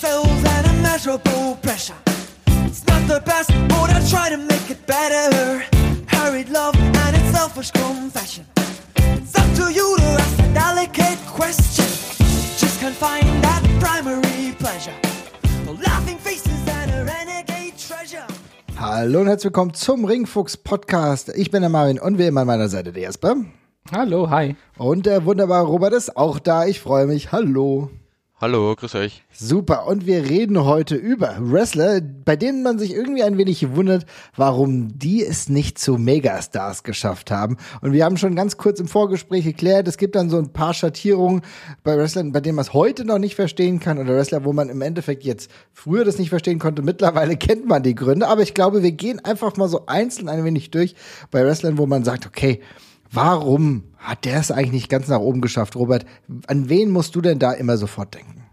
cells and immeasurable pressure. It's not the best, but I try to make it better. Hurried love and its selfish confession. It's up to you to ask a delicate question. Just can't find that primary pleasure. The laughing faces and a renegade treasure. Hallo und herzlich willkommen zum Ringfuchs Podcast. Ich bin der Marvin und wie immer an meiner Seite der Jesper. Hallo, hi. Und der wunderbare Robert ist auch da. Ich freue mich. Hallo. Hallo, grüß euch. Super. Und wir reden heute über Wrestler, bei denen man sich irgendwie ein wenig wundert, warum die es nicht zu Megastars geschafft haben. Und wir haben schon ganz kurz im Vorgespräch geklärt, es gibt dann so ein paar Schattierungen bei Wrestlern, bei denen man es heute noch nicht verstehen kann oder Wrestler, wo man im Endeffekt jetzt früher das nicht verstehen konnte. Mittlerweile kennt man die Gründe. Aber ich glaube, wir gehen einfach mal so einzeln ein wenig durch bei Wrestlern, wo man sagt, okay, Warum hat der es eigentlich nicht ganz nach oben geschafft, Robert? An wen musst du denn da immer sofort denken?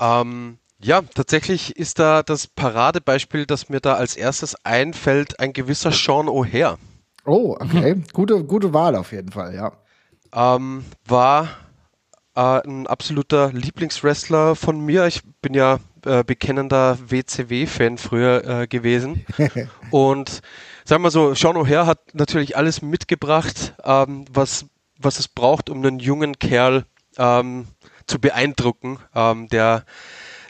Ähm, ja, tatsächlich ist da das Paradebeispiel, das mir da als erstes einfällt, ein gewisser Sean O'Hare. Oh, okay. gute, gute Wahl auf jeden Fall, ja. Ähm, war äh, ein absoluter Lieblingswrestler von mir. Ich bin ja äh, bekennender WCW-Fan früher äh, gewesen. Und sagen wir so, Sean O'Hare hat natürlich alles mitgebracht, ähm, was, was es braucht, um einen jungen Kerl ähm, zu beeindrucken, ähm, der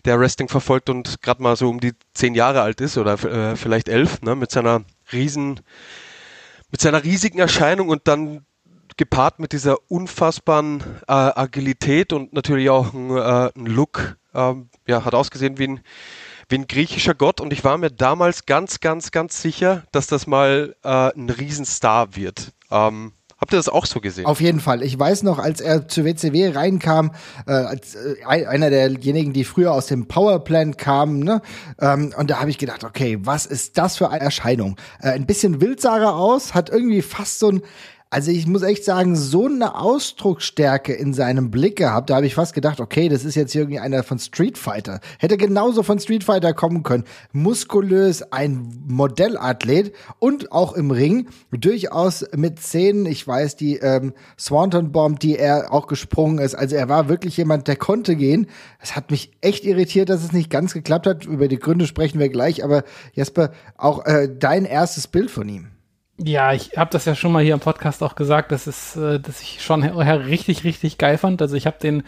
der Wrestling verfolgt und gerade mal so um die zehn Jahre alt ist oder äh, vielleicht elf, ne, mit seiner riesen, mit seiner riesigen Erscheinung und dann gepaart mit dieser unfassbaren äh, Agilität und natürlich auch ein, äh, ein Look, ähm, ja, hat ausgesehen wie ein, wie ein griechischer Gott und ich war mir damals ganz, ganz, ganz sicher, dass das mal äh, ein Riesenstar wird. Ähm, Habt ihr das auch so gesehen? Auf jeden Fall. Ich weiß noch, als er zur WCW reinkam, äh, als äh, einer derjenigen, die früher aus dem Powerplant kamen, ne? Ähm, und da habe ich gedacht, okay, was ist das für eine Erscheinung? Äh, ein bisschen wild sah er aus, hat irgendwie fast so ein also ich muss echt sagen, so eine Ausdrucksstärke in seinem Blick gehabt, da habe ich fast gedacht, okay, das ist jetzt irgendwie einer von Street Fighter. Hätte genauso von Street Fighter kommen können. Muskulös, ein Modellathlet und auch im Ring durchaus mit Szenen, ich weiß, die ähm, Swanton Bomb, die er auch gesprungen ist. Also er war wirklich jemand, der konnte gehen. Es hat mich echt irritiert, dass es nicht ganz geklappt hat. Über die Gründe sprechen wir gleich, aber Jesper, auch äh, dein erstes Bild von ihm. Ja, ich habe das ja schon mal hier im Podcast auch gesagt, dass es, äh, dass ich schon richtig, richtig geil fand. Also ich habe den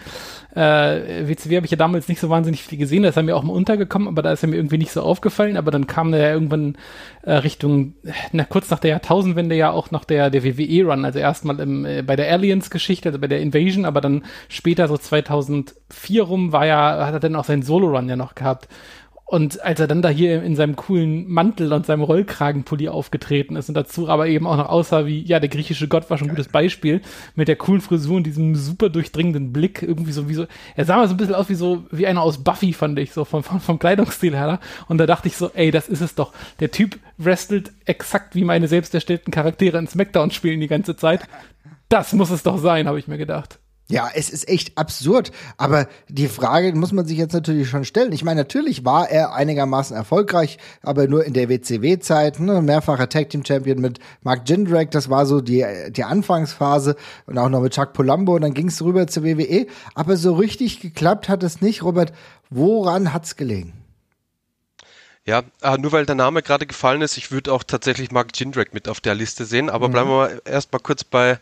äh, WCW habe ich ja damals nicht so wahnsinnig viel gesehen, da ist er mir auch mal untergekommen, aber da ist er mir irgendwie nicht so aufgefallen. Aber dann kam der ja irgendwann äh, Richtung, na, kurz nach der Jahrtausendwende ja auch noch der, der WWE-Run, also erstmal im, äh, bei der Aliens-Geschichte, also bei der Invasion, aber dann später so 2004 rum war ja, hat er dann auch seinen Solo-Run ja noch gehabt. Und als er dann da hier in seinem coolen Mantel und seinem Rollkragenpulli aufgetreten ist und dazu aber eben auch noch aussah wie, ja, der griechische Gott war schon ein gutes Beispiel, mit der coolen Frisur und diesem super durchdringenden Blick, irgendwie so wie so, er sah mal so ein bisschen aus wie so, wie einer aus Buffy, fand ich, so vom, vom, vom Kleidungsstil her. Und da dachte ich so, ey, das ist es doch. Der Typ wrestelt exakt wie meine selbst erstellten Charaktere in Smackdown spielen die ganze Zeit. Das muss es doch sein, habe ich mir gedacht. Ja, es ist echt absurd. Aber die Frage muss man sich jetzt natürlich schon stellen. Ich meine, natürlich war er einigermaßen erfolgreich, aber nur in der WCW-Zeit, ne? mehrfacher Tag Team Champion mit Mark Jindrak, das war so die, die Anfangsphase und auch noch mit Chuck Palumbo und dann ging es rüber zur WWE. Aber so richtig geklappt hat es nicht. Robert, woran hat's gelegen? Ja, äh, nur weil der Name gerade gefallen ist, ich würde auch tatsächlich Mark Jindrak mit auf der Liste sehen, aber mhm. bleiben wir erst mal kurz bei,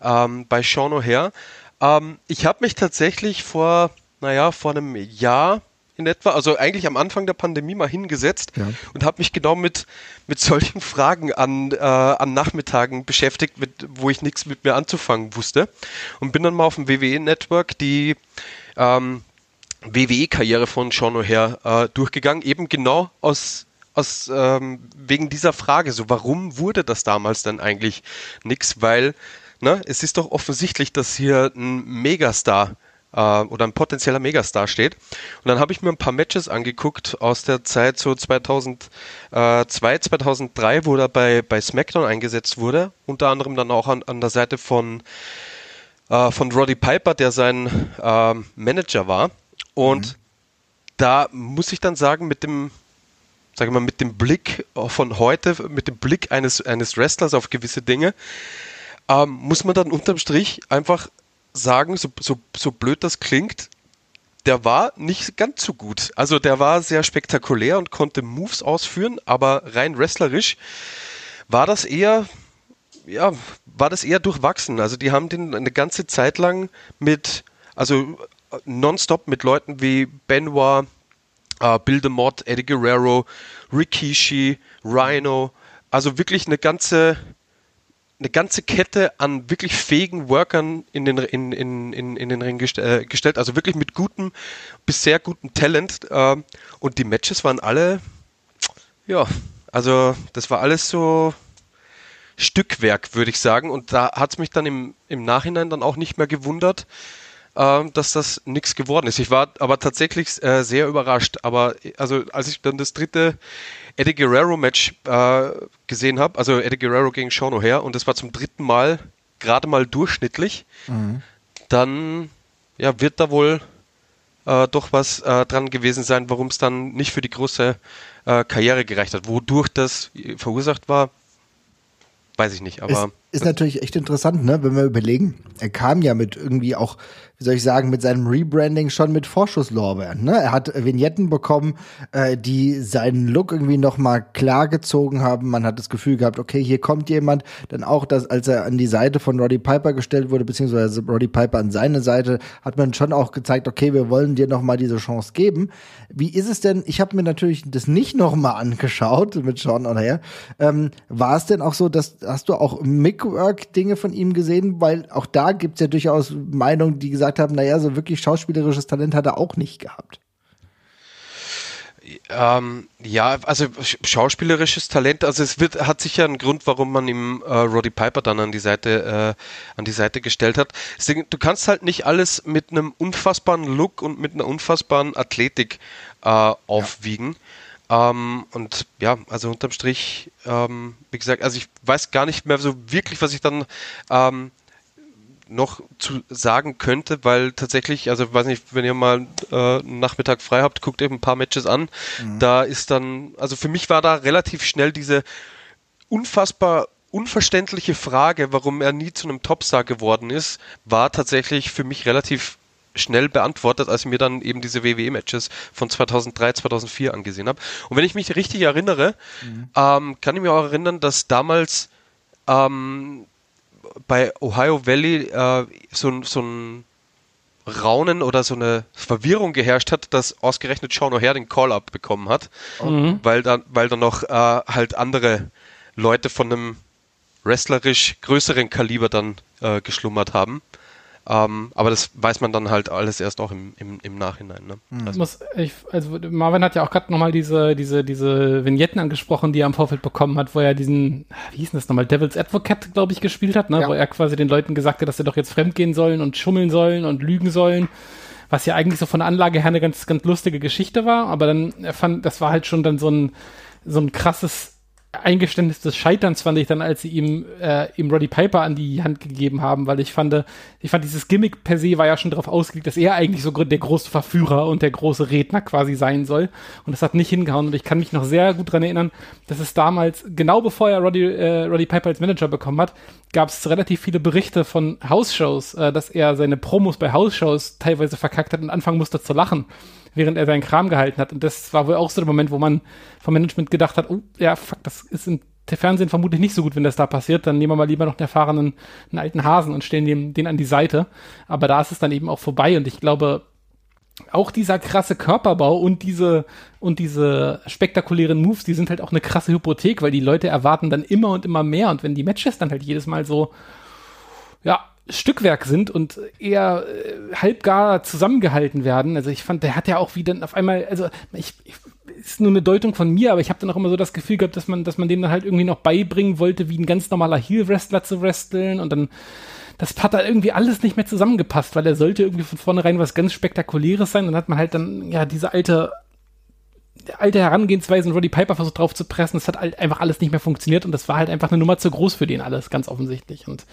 ähm, bei Sean O'Hare. Ähm, ich habe mich tatsächlich vor, naja, vor einem Jahr in etwa, also eigentlich am Anfang der Pandemie mal hingesetzt ja. und habe mich genau mit, mit solchen Fragen an, äh, an Nachmittagen beschäftigt, mit, wo ich nichts mit mir anzufangen wusste. Und bin dann mal auf dem WWE-Network die ähm, WWE-Karriere von Sean O'Hare äh, durchgegangen, eben genau aus aus ähm, wegen dieser Frage, so warum wurde das damals dann eigentlich nichts? Weil ne, es ist doch offensichtlich, dass hier ein Megastar äh, oder ein potenzieller Megastar steht. Und dann habe ich mir ein paar Matches angeguckt aus der Zeit so 2002, 2003, wo er bei, bei SmackDown eingesetzt wurde. Unter anderem dann auch an, an der Seite von, äh, von Roddy Piper, der sein äh, Manager war. Und mhm. da muss ich dann sagen, mit dem, sage mal, mit dem Blick von heute, mit dem Blick eines, eines Wrestlers auf gewisse Dinge, ähm, muss man dann unterm Strich einfach sagen, so, so, so blöd das klingt, der war nicht ganz so gut. Also der war sehr spektakulär und konnte Moves ausführen, aber rein wrestlerisch war das eher, ja, war das eher durchwachsen. Also die haben den eine ganze Zeit lang mit, also nonstop mit Leuten wie Benoit, äh, Bill DeMott, Eddie Guerrero, Rikishi, Rhino, also wirklich eine ganze eine ganze Kette an wirklich fähigen Workern in den, in, in, in, in den Ring gest äh, gestellt, also wirklich mit gutem bis sehr gutem Talent. Äh, und die Matches waren alle, ja, also das war alles so Stückwerk, würde ich sagen. Und da hat es mich dann im, im Nachhinein dann auch nicht mehr gewundert, äh, dass das nichts geworden ist. Ich war aber tatsächlich äh, sehr überrascht. Aber also als ich dann das dritte Eddie Guerrero Match äh, gesehen habe, also Eddie Guerrero gegen Sean O'Hare und das war zum dritten Mal gerade mal durchschnittlich, mhm. dann ja, wird da wohl äh, doch was äh, dran gewesen sein, warum es dann nicht für die große äh, Karriere gereicht hat. Wodurch das verursacht war, weiß ich nicht. Aber ist, ist natürlich echt interessant, ne, wenn wir überlegen. Er kam ja mit irgendwie auch wie soll ich sagen, mit seinem Rebranding schon mit Vorschusslorbeeren. Ne? Er hat Vignetten bekommen, äh, die seinen Look irgendwie noch mal klar gezogen haben. Man hat das Gefühl gehabt, okay, hier kommt jemand. Dann auch, dass als er an die Seite von Roddy Piper gestellt wurde, beziehungsweise Roddy Piper an seine Seite, hat man schon auch gezeigt, okay, wir wollen dir noch mal diese Chance geben. Wie ist es denn? Ich habe mir natürlich das nicht noch mal angeschaut mit Sean O'Hare. Ähm, War es denn auch so, dass hast du auch Mickwork-Dinge von ihm gesehen? Weil auch da gibt's ja durchaus Meinungen, die gesagt gesagt haben, naja, so wirklich schauspielerisches Talent hat er auch nicht gehabt. Ähm, ja, also schauspielerisches Talent, also es wird, hat sicher einen Grund, warum man ihm äh, Roddy Piper dann an die Seite, äh, an die Seite gestellt hat. Deswegen, du kannst halt nicht alles mit einem unfassbaren Look und mit einer unfassbaren Athletik äh, aufwiegen. Ja. Ähm, und ja, also unterm Strich, ähm, wie gesagt, also ich weiß gar nicht mehr so wirklich, was ich dann ähm, noch zu sagen könnte, weil tatsächlich, also weiß nicht, wenn ihr mal äh, einen Nachmittag frei habt, guckt eben ein paar Matches an. Mhm. Da ist dann, also für mich war da relativ schnell diese unfassbar unverständliche Frage, warum er nie zu einem Topstar geworden ist, war tatsächlich für mich relativ schnell beantwortet, als ich mir dann eben diese WWE-Matches von 2003, 2004 angesehen habe. Und wenn ich mich richtig erinnere, mhm. ähm, kann ich mir auch erinnern, dass damals ähm, bei Ohio Valley äh, so, so ein Raunen oder so eine Verwirrung geherrscht hat, dass ausgerechnet Sean O'Hare den Call-Up bekommen hat, mhm. weil dann, weil dann noch äh, halt andere Leute von einem wrestlerisch größeren Kaliber dann äh, geschlummert haben. Ähm, aber das weiß man dann halt alles erst auch im, im, im Nachhinein. Ne? Mhm. Also. Muss ich, also Marvin hat ja auch gerade nochmal diese, diese, diese Vignetten angesprochen, die er im Vorfeld bekommen hat, wo er diesen, wie hieß denn das nochmal, Devil's Advocate, glaube ich, gespielt hat, ne? Ja. wo er quasi den Leuten gesagt hat, dass sie doch jetzt fremdgehen sollen und schummeln sollen und lügen sollen. Was ja eigentlich so von der Anlage her eine ganz, ganz lustige Geschichte war, aber dann, er fand, das war halt schon dann so ein, so ein krasses Eingeständnis des Scheiterns fand ich dann, als sie ihm, äh, ihm Roddy Piper an die Hand gegeben haben, weil ich fand, ich fand dieses Gimmick per se war ja schon darauf ausgelegt, dass er eigentlich so der große Verführer und der große Redner quasi sein soll. Und das hat nicht hingehauen. Und ich kann mich noch sehr gut dran erinnern, dass es damals, genau bevor er Roddy, äh, Roddy Piper als Manager bekommen hat, gab es relativ viele Berichte von House-Shows, äh, dass er seine Promos bei House-Shows teilweise verkackt hat und anfangen musste zu lachen während er seinen Kram gehalten hat. Und das war wohl auch so der Moment, wo man vom Management gedacht hat, oh, ja, fuck, das ist im Fernsehen vermutlich nicht so gut, wenn das da passiert. Dann nehmen wir mal lieber noch einen erfahrenen, einen alten Hasen und stellen den, den an die Seite. Aber da ist es dann eben auch vorbei. Und ich glaube, auch dieser krasse Körperbau und diese und diese spektakulären Moves, die sind halt auch eine krasse Hypothek, weil die Leute erwarten dann immer und immer mehr und wenn die Matches dann halt jedes Mal so ja, Stückwerk sind und eher äh, halbgar zusammengehalten werden. Also ich fand, der hat ja auch wieder auf einmal, also ich, ich ist nur eine Deutung von mir, aber ich habe dann auch immer so das Gefühl gehabt, dass man, dass man dem dann halt irgendwie noch beibringen wollte, wie ein ganz normaler Heel-Wrestler zu wresteln und dann das hat da irgendwie alles nicht mehr zusammengepasst, weil er sollte irgendwie von vornherein was ganz Spektakuläres sein. Dann hat man halt dann, ja, diese alte, alte Herangehensweise und Roddy Piper versucht drauf zu pressen. Das hat halt einfach alles nicht mehr funktioniert und das war halt einfach eine Nummer zu groß für den alles, ganz offensichtlich. Und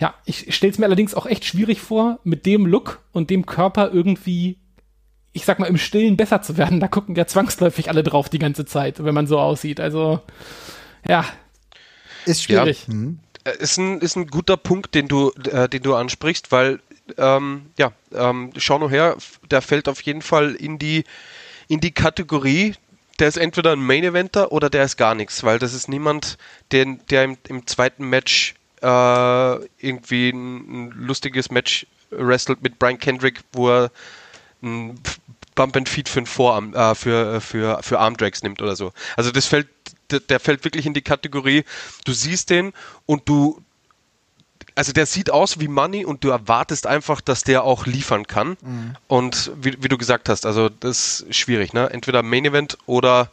ja, ich stelle es mir allerdings auch echt schwierig vor, mit dem Look und dem Körper irgendwie, ich sag mal, im Stillen besser zu werden. Da gucken ja zwangsläufig alle drauf die ganze Zeit, wenn man so aussieht. Also, ja. Ist schwierig. Ja. Mhm. Ist, ein, ist ein guter Punkt, den du, äh, den du ansprichst, weil ähm, ja, ähm, Sean O'Hare, der fällt auf jeden Fall in die, in die Kategorie, der ist entweder ein Main Eventer oder der ist gar nichts, weil das ist niemand, den, der im, im zweiten Match äh, irgendwie ein, ein, lustiges Match wrestelt mit Brian Kendrick, wo er ein Bump and Feed für, Vorarm, äh, für, für, für Armdrags nimmt oder so. Also das fällt, der, der fällt wirklich in die Kategorie, du siehst den und du, also der sieht aus wie Money und du erwartest einfach, dass der auch liefern kann. Mhm. Und wie, wie, du gesagt hast, also das ist schwierig, ne? Entweder Main Event oder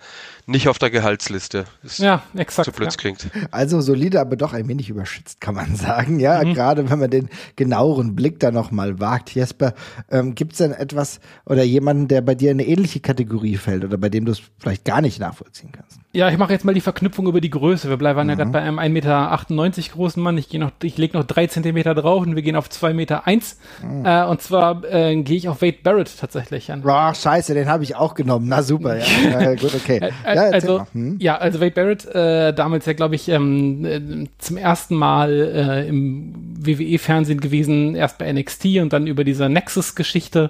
nicht auf der Gehaltsliste. Das ja, exakt. So blöd ja. klingt. Also solide, aber doch ein wenig überschätzt, kann man sagen. Ja, mhm. gerade wenn man den genaueren Blick da nochmal wagt. Jesper, ähm, gibt es denn etwas oder jemanden, der bei dir in eine ähnliche Kategorie fällt oder bei dem du es vielleicht gar nicht nachvollziehen kannst? Ja, ich mache jetzt mal die Verknüpfung über die Größe. Wir bleiben mhm. ja gerade bei einem 1,98 Meter großen Mann. Ich, noch, ich lege noch drei Zentimeter drauf und wir gehen auf 2,1 Meter. Eins. Mhm. Äh, und zwar äh, gehe ich auf Wade Barrett tatsächlich an. Boah, scheiße, den habe ich auch genommen. Na super, ja. gut, okay. Ja, also, hm? ja, also Wade Barrett, äh, damals ja, glaube ich, ähm, äh, zum ersten Mal äh, im WWE-Fernsehen gewesen, erst bei NXT und dann über diese Nexus-Geschichte,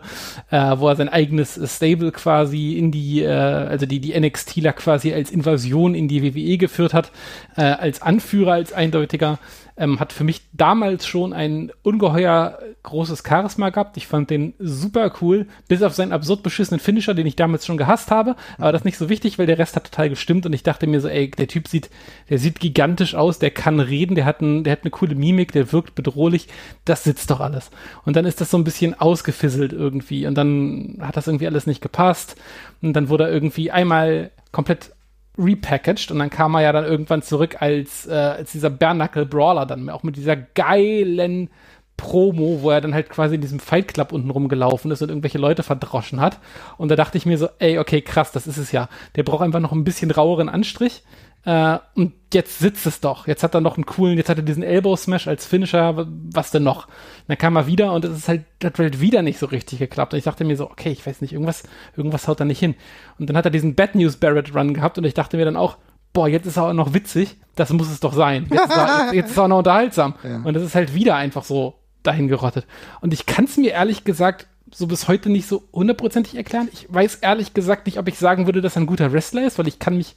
äh, wo er sein eigenes Stable quasi in die, also die, die NXTler quasi als Invasion in die WWE geführt hat, äh, als Anführer, als eindeutiger ähm, hat für mich damals schon ein ungeheuer großes Charisma gehabt. Ich fand den super cool, bis auf seinen absurd beschissenen Finisher, den ich damals schon gehasst habe. Aber das ist nicht so wichtig, weil der Rest hat total gestimmt und ich dachte mir so, ey, der Typ sieht, der sieht gigantisch aus, der kann reden, der hat, ein, der hat eine coole Mimik, der wirkt bedrohlich. Das sitzt doch alles. Und dann ist das so ein bisschen ausgefisselt irgendwie und dann hat das irgendwie alles nicht gepasst. Und dann wurde er irgendwie einmal komplett repackaged und dann kam er ja dann irgendwann zurück als, äh, als dieser Bernacle Brawler dann auch mit dieser geilen Promo, wo er dann halt quasi in diesem Fight Club unten rumgelaufen ist und irgendwelche Leute verdroschen hat. Und da dachte ich mir so, ey, okay, krass, das ist es ja. Der braucht einfach noch ein bisschen raueren Anstrich. Äh, und jetzt sitzt es doch. Jetzt hat er noch einen coolen, jetzt hat er diesen Elbow Smash als Finisher. Was denn noch? Und dann kam er wieder und es ist halt, das hat halt wieder nicht so richtig geklappt. Und ich dachte mir so, okay, ich weiß nicht, irgendwas, irgendwas haut da nicht hin. Und dann hat er diesen Bad News Barrett Run gehabt und ich dachte mir dann auch, boah, jetzt ist er auch noch witzig. Das muss es doch sein. Jetzt ist er, jetzt ist er auch noch unterhaltsam. Ja. Und es ist halt wieder einfach so dahin gerottet. Und ich kann es mir ehrlich gesagt so bis heute nicht so hundertprozentig erklären. Ich weiß ehrlich gesagt nicht, ob ich sagen würde, dass er ein guter Wrestler ist, weil ich kann mich,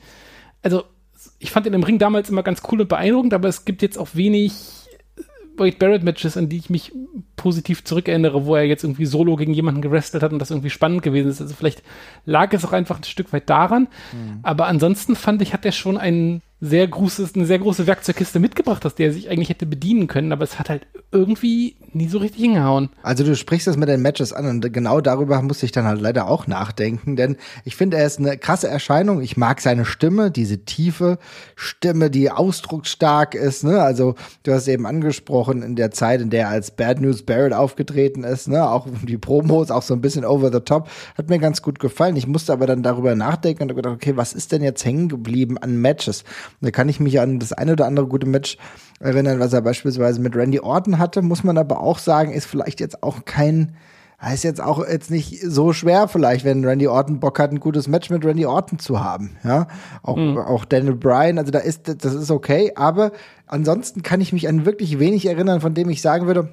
also ich fand ihn im Ring damals immer ganz cool und beeindruckend, aber es gibt jetzt auch wenig Wade Barrett Matches, an die ich mich positiv zurückerinnere, wo er jetzt irgendwie solo gegen jemanden gewrestelt hat und das irgendwie spannend gewesen ist. Also vielleicht lag es auch einfach ein Stück weit daran. Mhm. Aber ansonsten fand ich, hat er schon ein sehr großes, eine sehr große Werkzeugkiste mitgebracht, aus der er sich eigentlich hätte bedienen können, aber es hat halt irgendwie nie so richtig hingehauen. Also du sprichst das mit den Matches an und genau darüber muss ich dann halt leider auch nachdenken, denn ich finde, er ist eine krasse Erscheinung. Ich mag seine Stimme, diese tiefe Stimme, die ausdrucksstark ist. Ne? Also du hast eben angesprochen, in der Zeit, in der er als Bad News Barrett aufgetreten ist, ne? auch die Promos, auch so ein bisschen over the top, hat mir ganz gut gefallen. Ich musste aber dann darüber nachdenken und gedacht, okay, was ist denn jetzt hängen geblieben an Matches? Da kann ich mich an das eine oder andere gute Match erinnern, was er beispielsweise mit Randy Orton hatte, muss man aber auch sagen, ist vielleicht jetzt auch kein, ist jetzt auch jetzt nicht so schwer vielleicht, wenn Randy Orton Bock hat, ein gutes Match mit Randy Orton zu haben, ja. Auch, mhm. auch Daniel Bryan, also da ist, das ist okay, aber ansonsten kann ich mich an wirklich wenig erinnern, von dem ich sagen würde,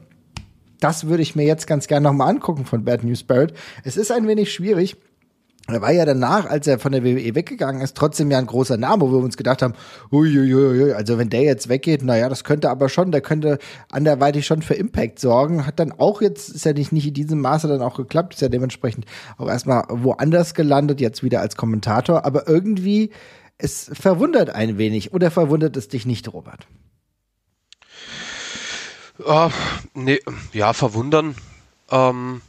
das würde ich mir jetzt ganz gerne nochmal angucken von Bad News Barrett. Es ist ein wenig schwierig, er war ja danach, als er von der WWE weggegangen ist, trotzdem ja ein großer Name, wo wir uns gedacht haben, uiuiui, also wenn der jetzt weggeht, naja, das könnte aber schon, der könnte anderweitig schon für Impact sorgen. Hat dann auch jetzt, ist ja nicht, nicht in diesem Maße dann auch geklappt, ist ja dementsprechend auch erstmal woanders gelandet, jetzt wieder als Kommentator, aber irgendwie, es verwundert ein wenig. Oder verwundert es dich nicht, Robert? Uh, nee, ja, verwundern. Ähm,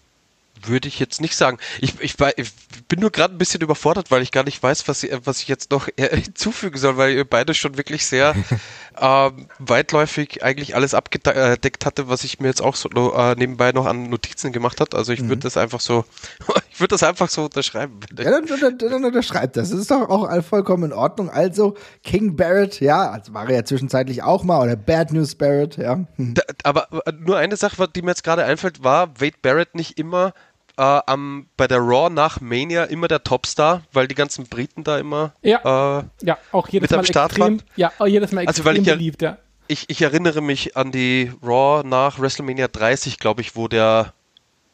würde ich jetzt nicht sagen. Ich, ich, ich bin nur gerade ein bisschen überfordert, weil ich gar nicht weiß, was, was ich jetzt noch hinzufügen soll, weil ihr beide schon wirklich sehr ähm, weitläufig eigentlich alles abgedeckt hatte, was ich mir jetzt auch so äh, nebenbei noch an Notizen gemacht hat. Also ich mhm. würde das einfach so, ich würde das einfach so unterschreiben. Ja, dann, dann, dann unterschreibt das. Das ist doch auch vollkommen in Ordnung. Also King Barrett, ja, also war er ja zwischenzeitlich auch mal, oder Bad News Barrett, ja. Mhm. Da, aber nur eine Sache, die mir jetzt gerade einfällt, war Wade Barrett nicht immer äh, am, bei der Raw nach Mania immer der Topstar, weil die ganzen Briten da immer ja, äh, ja auch jedes mit Mal am Start extrem, waren. Ja, jedes Mal extrem also, weil ich beliebt, ja. ich, ich erinnere mich an die Raw nach WrestleMania 30, glaube ich, wo der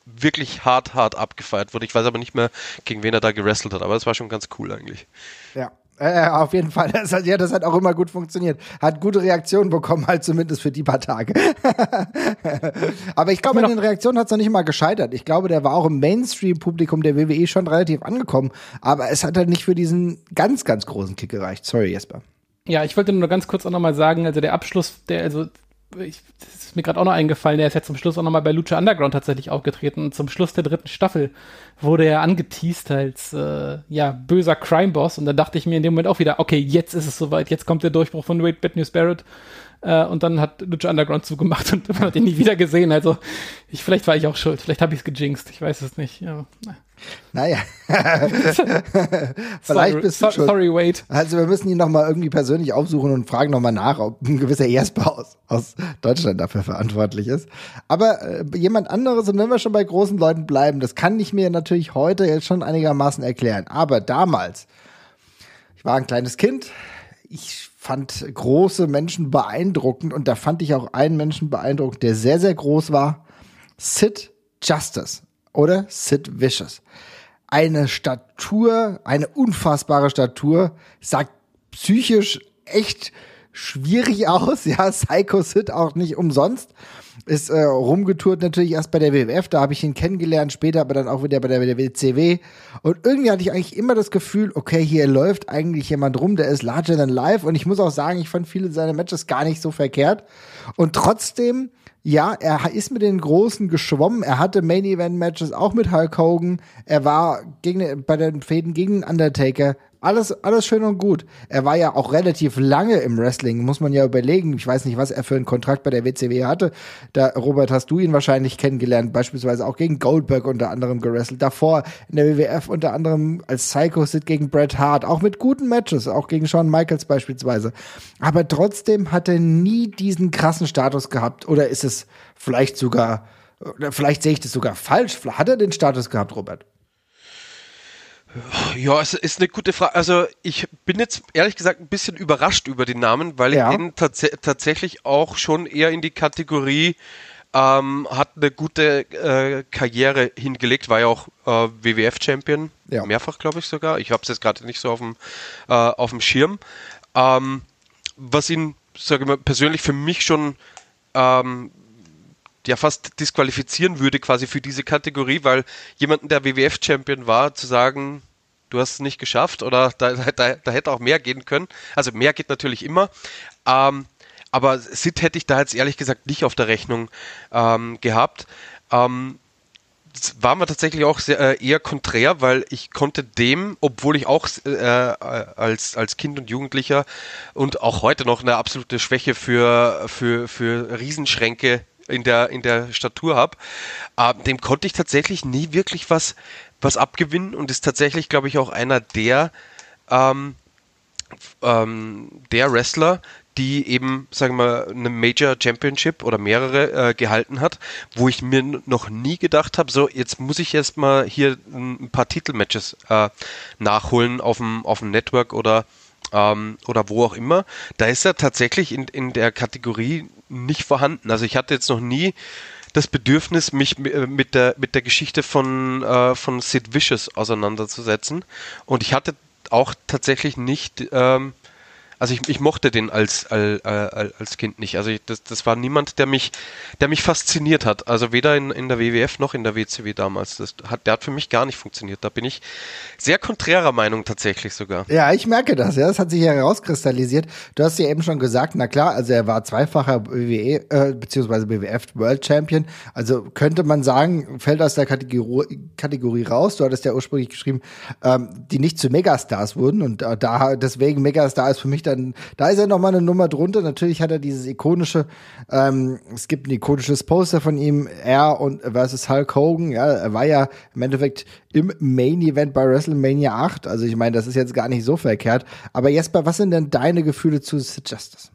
wirklich hart, hart abgefeiert wurde. Ich weiß aber nicht mehr, gegen wen er da gerestelt hat, aber das war schon ganz cool eigentlich. Ja. Äh, auf jeden Fall. Das hat, ja, das hat auch immer gut funktioniert. Hat gute Reaktionen bekommen, halt zumindest für die paar Tage. Aber ich glaube, an den Reaktionen hat es noch nicht mal gescheitert. Ich glaube, der war auch im Mainstream-Publikum der WWE schon relativ angekommen. Aber es hat halt nicht für diesen ganz, ganz großen Kick gereicht. Sorry, Jesper. Ja, ich wollte nur ganz kurz auch nochmal sagen, also der Abschluss, der, also ich, das ist mir gerade auch noch eingefallen, der ist ja zum Schluss auch nochmal bei Lucha Underground tatsächlich aufgetreten. Und zum Schluss der dritten Staffel wurde er angeteased als äh, ja, böser Crime-Boss. Und da dachte ich mir in dem Moment auch wieder, okay, jetzt ist es soweit, jetzt kommt der Durchbruch von Wade Bad News Barrett. Äh, und dann hat Lucha Underground zugemacht und man hat ihn nie wieder gesehen. Also ich, vielleicht war ich auch schuld, vielleicht habe ich es gejinxt, ich weiß es nicht. Ja. Naja. Vielleicht bist du schon. Sorry, Wade. Also wir müssen ihn nochmal irgendwie persönlich aufsuchen und fragen nochmal nach, ob ein gewisser Jesper aus, aus Deutschland dafür verantwortlich ist. Aber äh, jemand anderes, und wenn wir schon bei großen Leuten bleiben, das kann ich mir natürlich heute jetzt schon einigermaßen erklären. Aber damals, ich war ein kleines Kind, ich fand große Menschen beeindruckend und da fand ich auch einen Menschen beeindruckend, der sehr, sehr groß war. Sid Justice oder Sid Vicious. Eine Statur, eine unfassbare Statur, sagt psychisch echt schwierig aus. Ja, Psycho Sid auch nicht umsonst. Ist äh, rumgetourt natürlich erst bei der WWF, da habe ich ihn kennengelernt, später aber dann auch wieder bei der WCW. Und irgendwie hatte ich eigentlich immer das Gefühl, okay, hier läuft eigentlich jemand rum, der ist larger than life. Und ich muss auch sagen, ich fand viele seiner Matches gar nicht so verkehrt. Und trotzdem ja, er ist mit den Großen geschwommen. Er hatte Main Event Matches auch mit Hulk Hogan. Er war gegen, bei den Fäden gegen Undertaker. Alles, alles schön und gut. Er war ja auch relativ lange im Wrestling, muss man ja überlegen. Ich weiß nicht, was er für einen Kontrakt bei der WCW hatte. Da, Robert, hast du ihn wahrscheinlich kennengelernt, beispielsweise auch gegen Goldberg unter anderem gerestelt. Davor in der WWF unter anderem als Psycho Sid gegen Bret Hart, auch mit guten Matches, auch gegen Shawn Michaels beispielsweise. Aber trotzdem hat er nie diesen krassen Status gehabt. Oder ist es vielleicht sogar, vielleicht sehe ich das sogar falsch. Hat er den Status gehabt, Robert? Ja, es ist eine gute Frage. Also ich bin jetzt ehrlich gesagt ein bisschen überrascht über den Namen, weil ja. ich ihn tats tatsächlich auch schon eher in die Kategorie ähm, hat eine gute äh, Karriere hingelegt, war ja auch äh, WWF-Champion, ja. mehrfach glaube ich sogar. Ich habe es jetzt gerade nicht so auf dem, äh, auf dem Schirm. Ähm, was ihn, sage ich mal, persönlich für mich schon ähm, ja fast disqualifizieren würde quasi für diese Kategorie, weil jemanden, der WWF-Champion war, zu sagen, du hast es nicht geschafft oder da, da, da hätte auch mehr gehen können. Also mehr geht natürlich immer. Ähm, aber Sid hätte ich da jetzt ehrlich gesagt nicht auf der Rechnung ähm, gehabt. Ähm, das war mir tatsächlich auch sehr, äh, eher konträr, weil ich konnte dem, obwohl ich auch äh, als, als Kind und Jugendlicher und auch heute noch eine absolute Schwäche für, für, für Riesenschränke in der, in der Statur habe, äh, dem konnte ich tatsächlich nie wirklich was, was abgewinnen und ist tatsächlich, glaube ich, auch einer der, ähm, ähm, der Wrestler, die eben, sagen wir, eine Major Championship oder mehrere äh, gehalten hat, wo ich mir noch nie gedacht habe, so jetzt muss ich erst mal hier ein paar Titelmatches äh, nachholen auf dem, auf dem Network oder ähm, oder wo auch immer. Da ist er tatsächlich in, in der Kategorie nicht vorhanden. Also ich hatte jetzt noch nie das Bedürfnis, mich äh, mit der, mit der Geschichte von, äh, von Sid Vicious auseinanderzusetzen. Und ich hatte auch tatsächlich nicht ähm, also ich, ich mochte den als, als, als Kind nicht. Also ich, das, das war niemand, der mich, der mich fasziniert hat. Also weder in, in der WWF noch in der WCW damals. Das hat, der hat für mich gar nicht funktioniert. Da bin ich sehr konträrer Meinung tatsächlich sogar. Ja, ich merke das. Ja, das hat sich ja herauskristallisiert. Du hast ja eben schon gesagt, na klar, also er war zweifacher WWE äh, beziehungsweise WWF World Champion. Also könnte man sagen, fällt aus der Kategorie, Kategorie raus. Du hattest ja ursprünglich geschrieben, ähm, die nicht zu Megastars wurden und äh, da deswegen Megastar ist für mich dann, da ist er noch mal eine Nummer drunter. Natürlich hat er dieses ikonische, ähm, es gibt ein ikonisches Poster von ihm, er und versus Hulk Hogan. Ja, er war ja im Endeffekt im Main Event bei WrestleMania 8. Also ich meine, das ist jetzt gar nicht so verkehrt. Aber Jesper, was sind denn deine Gefühle zu Sid Justice?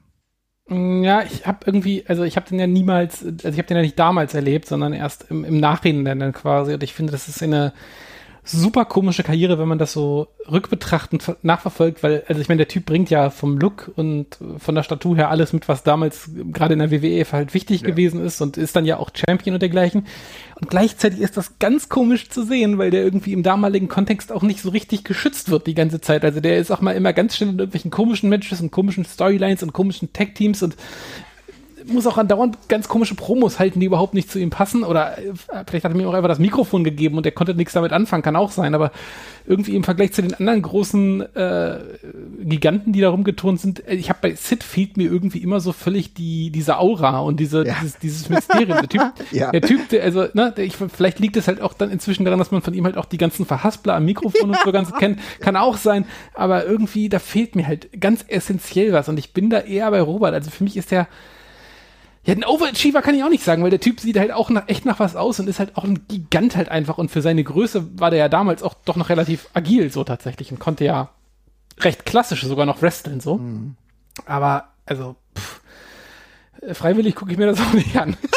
Mm, ja, ich habe irgendwie, also ich habe den ja niemals, also ich habe den ja nicht damals erlebt, sondern erst im, im Nachhinein dann quasi. Und ich finde, das ist eine super komische Karriere, wenn man das so rückbetrachtend nachverfolgt, weil, also ich meine, der Typ bringt ja vom Look und von der Statur her alles mit, was damals gerade in der WWE halt wichtig ja. gewesen ist und ist dann ja auch Champion und dergleichen. Und gleichzeitig ist das ganz komisch zu sehen, weil der irgendwie im damaligen Kontext auch nicht so richtig geschützt wird die ganze Zeit. Also der ist auch mal immer ganz schnell in irgendwelchen komischen Matches und komischen Storylines und komischen Tag-Teams und muss auch andauernd ganz komische Promos halten, die überhaupt nicht zu ihm passen. Oder äh, vielleicht hat er mir auch einfach das Mikrofon gegeben und er konnte nichts damit anfangen, kann auch sein. Aber irgendwie im Vergleich zu den anderen großen äh, Giganten, die da rumgeturnt sind, äh, ich habe bei Sid fehlt mir irgendwie immer so völlig die diese Aura und diese ja. dieses, dieses Mysterium. Der Typ, ja. der Typ, der, also ne, der, ich, vielleicht liegt es halt auch dann inzwischen daran, dass man von ihm halt auch die ganzen Verhaspler am Mikrofon ja. und so ganz kennt, kann auch sein. Aber irgendwie da fehlt mir halt ganz essentiell was und ich bin da eher bei Robert. Also für mich ist der ja, ein Overachiever kann ich auch nicht sagen, weil der Typ sieht halt auch nach, echt nach was aus und ist halt auch ein Gigant halt einfach. Und für seine Größe war der ja damals auch doch noch relativ agil so tatsächlich und konnte ja recht klassisch sogar noch wresteln so. Mhm. Aber, also, pff, freiwillig gucke ich mir das auch nicht an.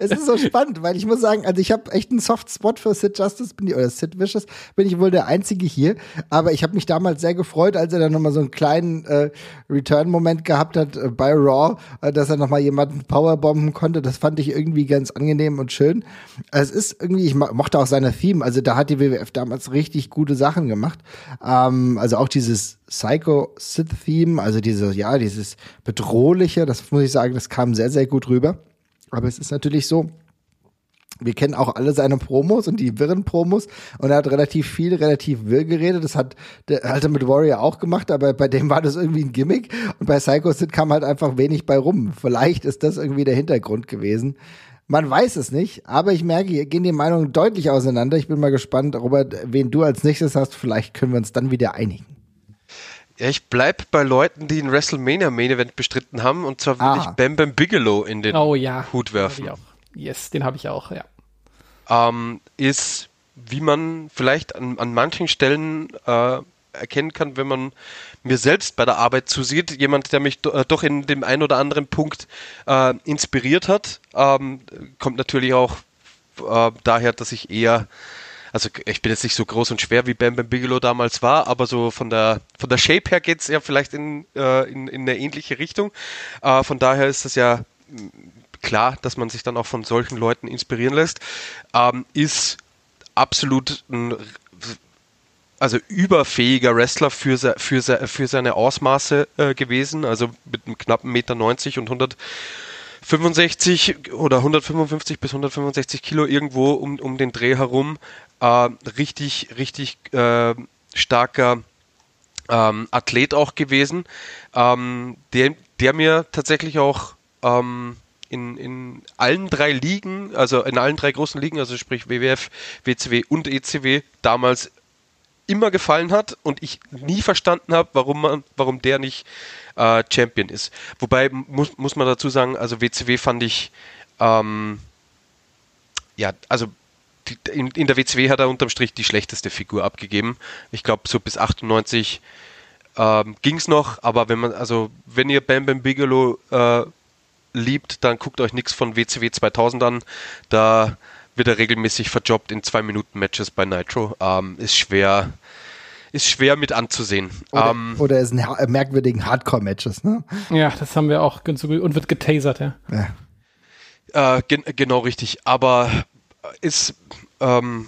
es ist so spannend, weil ich muss sagen, also ich habe echt einen Soft Spot für Sid Justice, bin ich, oder Sid Vicious, bin ich wohl der Einzige hier. Aber ich habe mich damals sehr gefreut, als er dann nochmal so einen kleinen äh, Return-Moment gehabt hat äh, bei Raw, äh, dass er nochmal jemanden powerbomben konnte. Das fand ich irgendwie ganz angenehm und schön. Es ist irgendwie, ich mochte auch seine Theme, also da hat die WWF damals richtig gute Sachen gemacht. Ähm, also auch dieses Psycho-Sith-Theme, also diese, ja, dieses bedrohliche, das muss ich sagen, das kam sehr, sehr gut rüber. Aber es ist natürlich so, wir kennen auch alle seine Promos und die wirren Promos und er hat relativ viel, relativ wirr geredet. Das hat der Alte mit Warrior auch gemacht, aber bei dem war das irgendwie ein Gimmick und bei Psycho Sid kam halt einfach wenig bei rum. Vielleicht ist das irgendwie der Hintergrund gewesen. Man weiß es nicht, aber ich merke, hier gehen die Meinungen deutlich auseinander. Ich bin mal gespannt, Robert, wen du als nächstes hast. Vielleicht können wir uns dann wieder einigen. Ja, ich bleib bei Leuten, die ein WrestleMania Main Event bestritten haben, und zwar will ah. ich Bam Bam Bigelow in den oh, ja. Hut werfen. Yes, den habe ich auch, ja. Ähm, ist, wie man vielleicht an, an manchen Stellen äh, erkennen kann, wenn man mir selbst bei der Arbeit zusieht, jemand, der mich do, äh, doch in dem einen oder anderen Punkt äh, inspiriert hat, ähm, kommt natürlich auch äh, daher, dass ich eher also ich bin jetzt nicht so groß und schwer wie Bam Bam Bigelow damals war, aber so von der von der Shape her geht es ja vielleicht in, äh, in, in eine ähnliche Richtung. Äh, von daher ist es ja klar, dass man sich dann auch von solchen Leuten inspirieren lässt. Ähm, ist absolut ein also überfähiger Wrestler für, für, für seine Ausmaße äh, gewesen, also mit einem knappen Meter 90 und 100 65 oder 155 bis 165 Kilo irgendwo um, um den Dreh herum. Äh, richtig, richtig äh, starker ähm, Athlet auch gewesen, ähm, der, der mir tatsächlich auch ähm, in, in allen drei Ligen, also in allen drei großen Ligen, also sprich WWF, WCW und ECW, damals immer gefallen hat und ich nie verstanden habe, warum warum der nicht äh, Champion ist. Wobei muss, muss man dazu sagen, also WCW fand ich ähm, ja, also in, in, der WCW hat er unterm Strich die schlechteste Figur abgegeben. Ich glaube, so bis 98 ähm, ging es noch, aber wenn man, also wenn ihr Bam Bam Bigelow äh, liebt, dann guckt euch nichts von WCW 2000 an. Da wird er regelmäßig verjobbt in zwei Minuten Matches bei Nitro. Ähm, ist schwer, ist schwer mit anzusehen. Oder, ähm, oder ist äh, merkwürdigen Hardcore-Matches, ne? Ja, das haben wir auch und wird getasert, ja. ja. Äh, gen genau richtig. Aber ist ähm,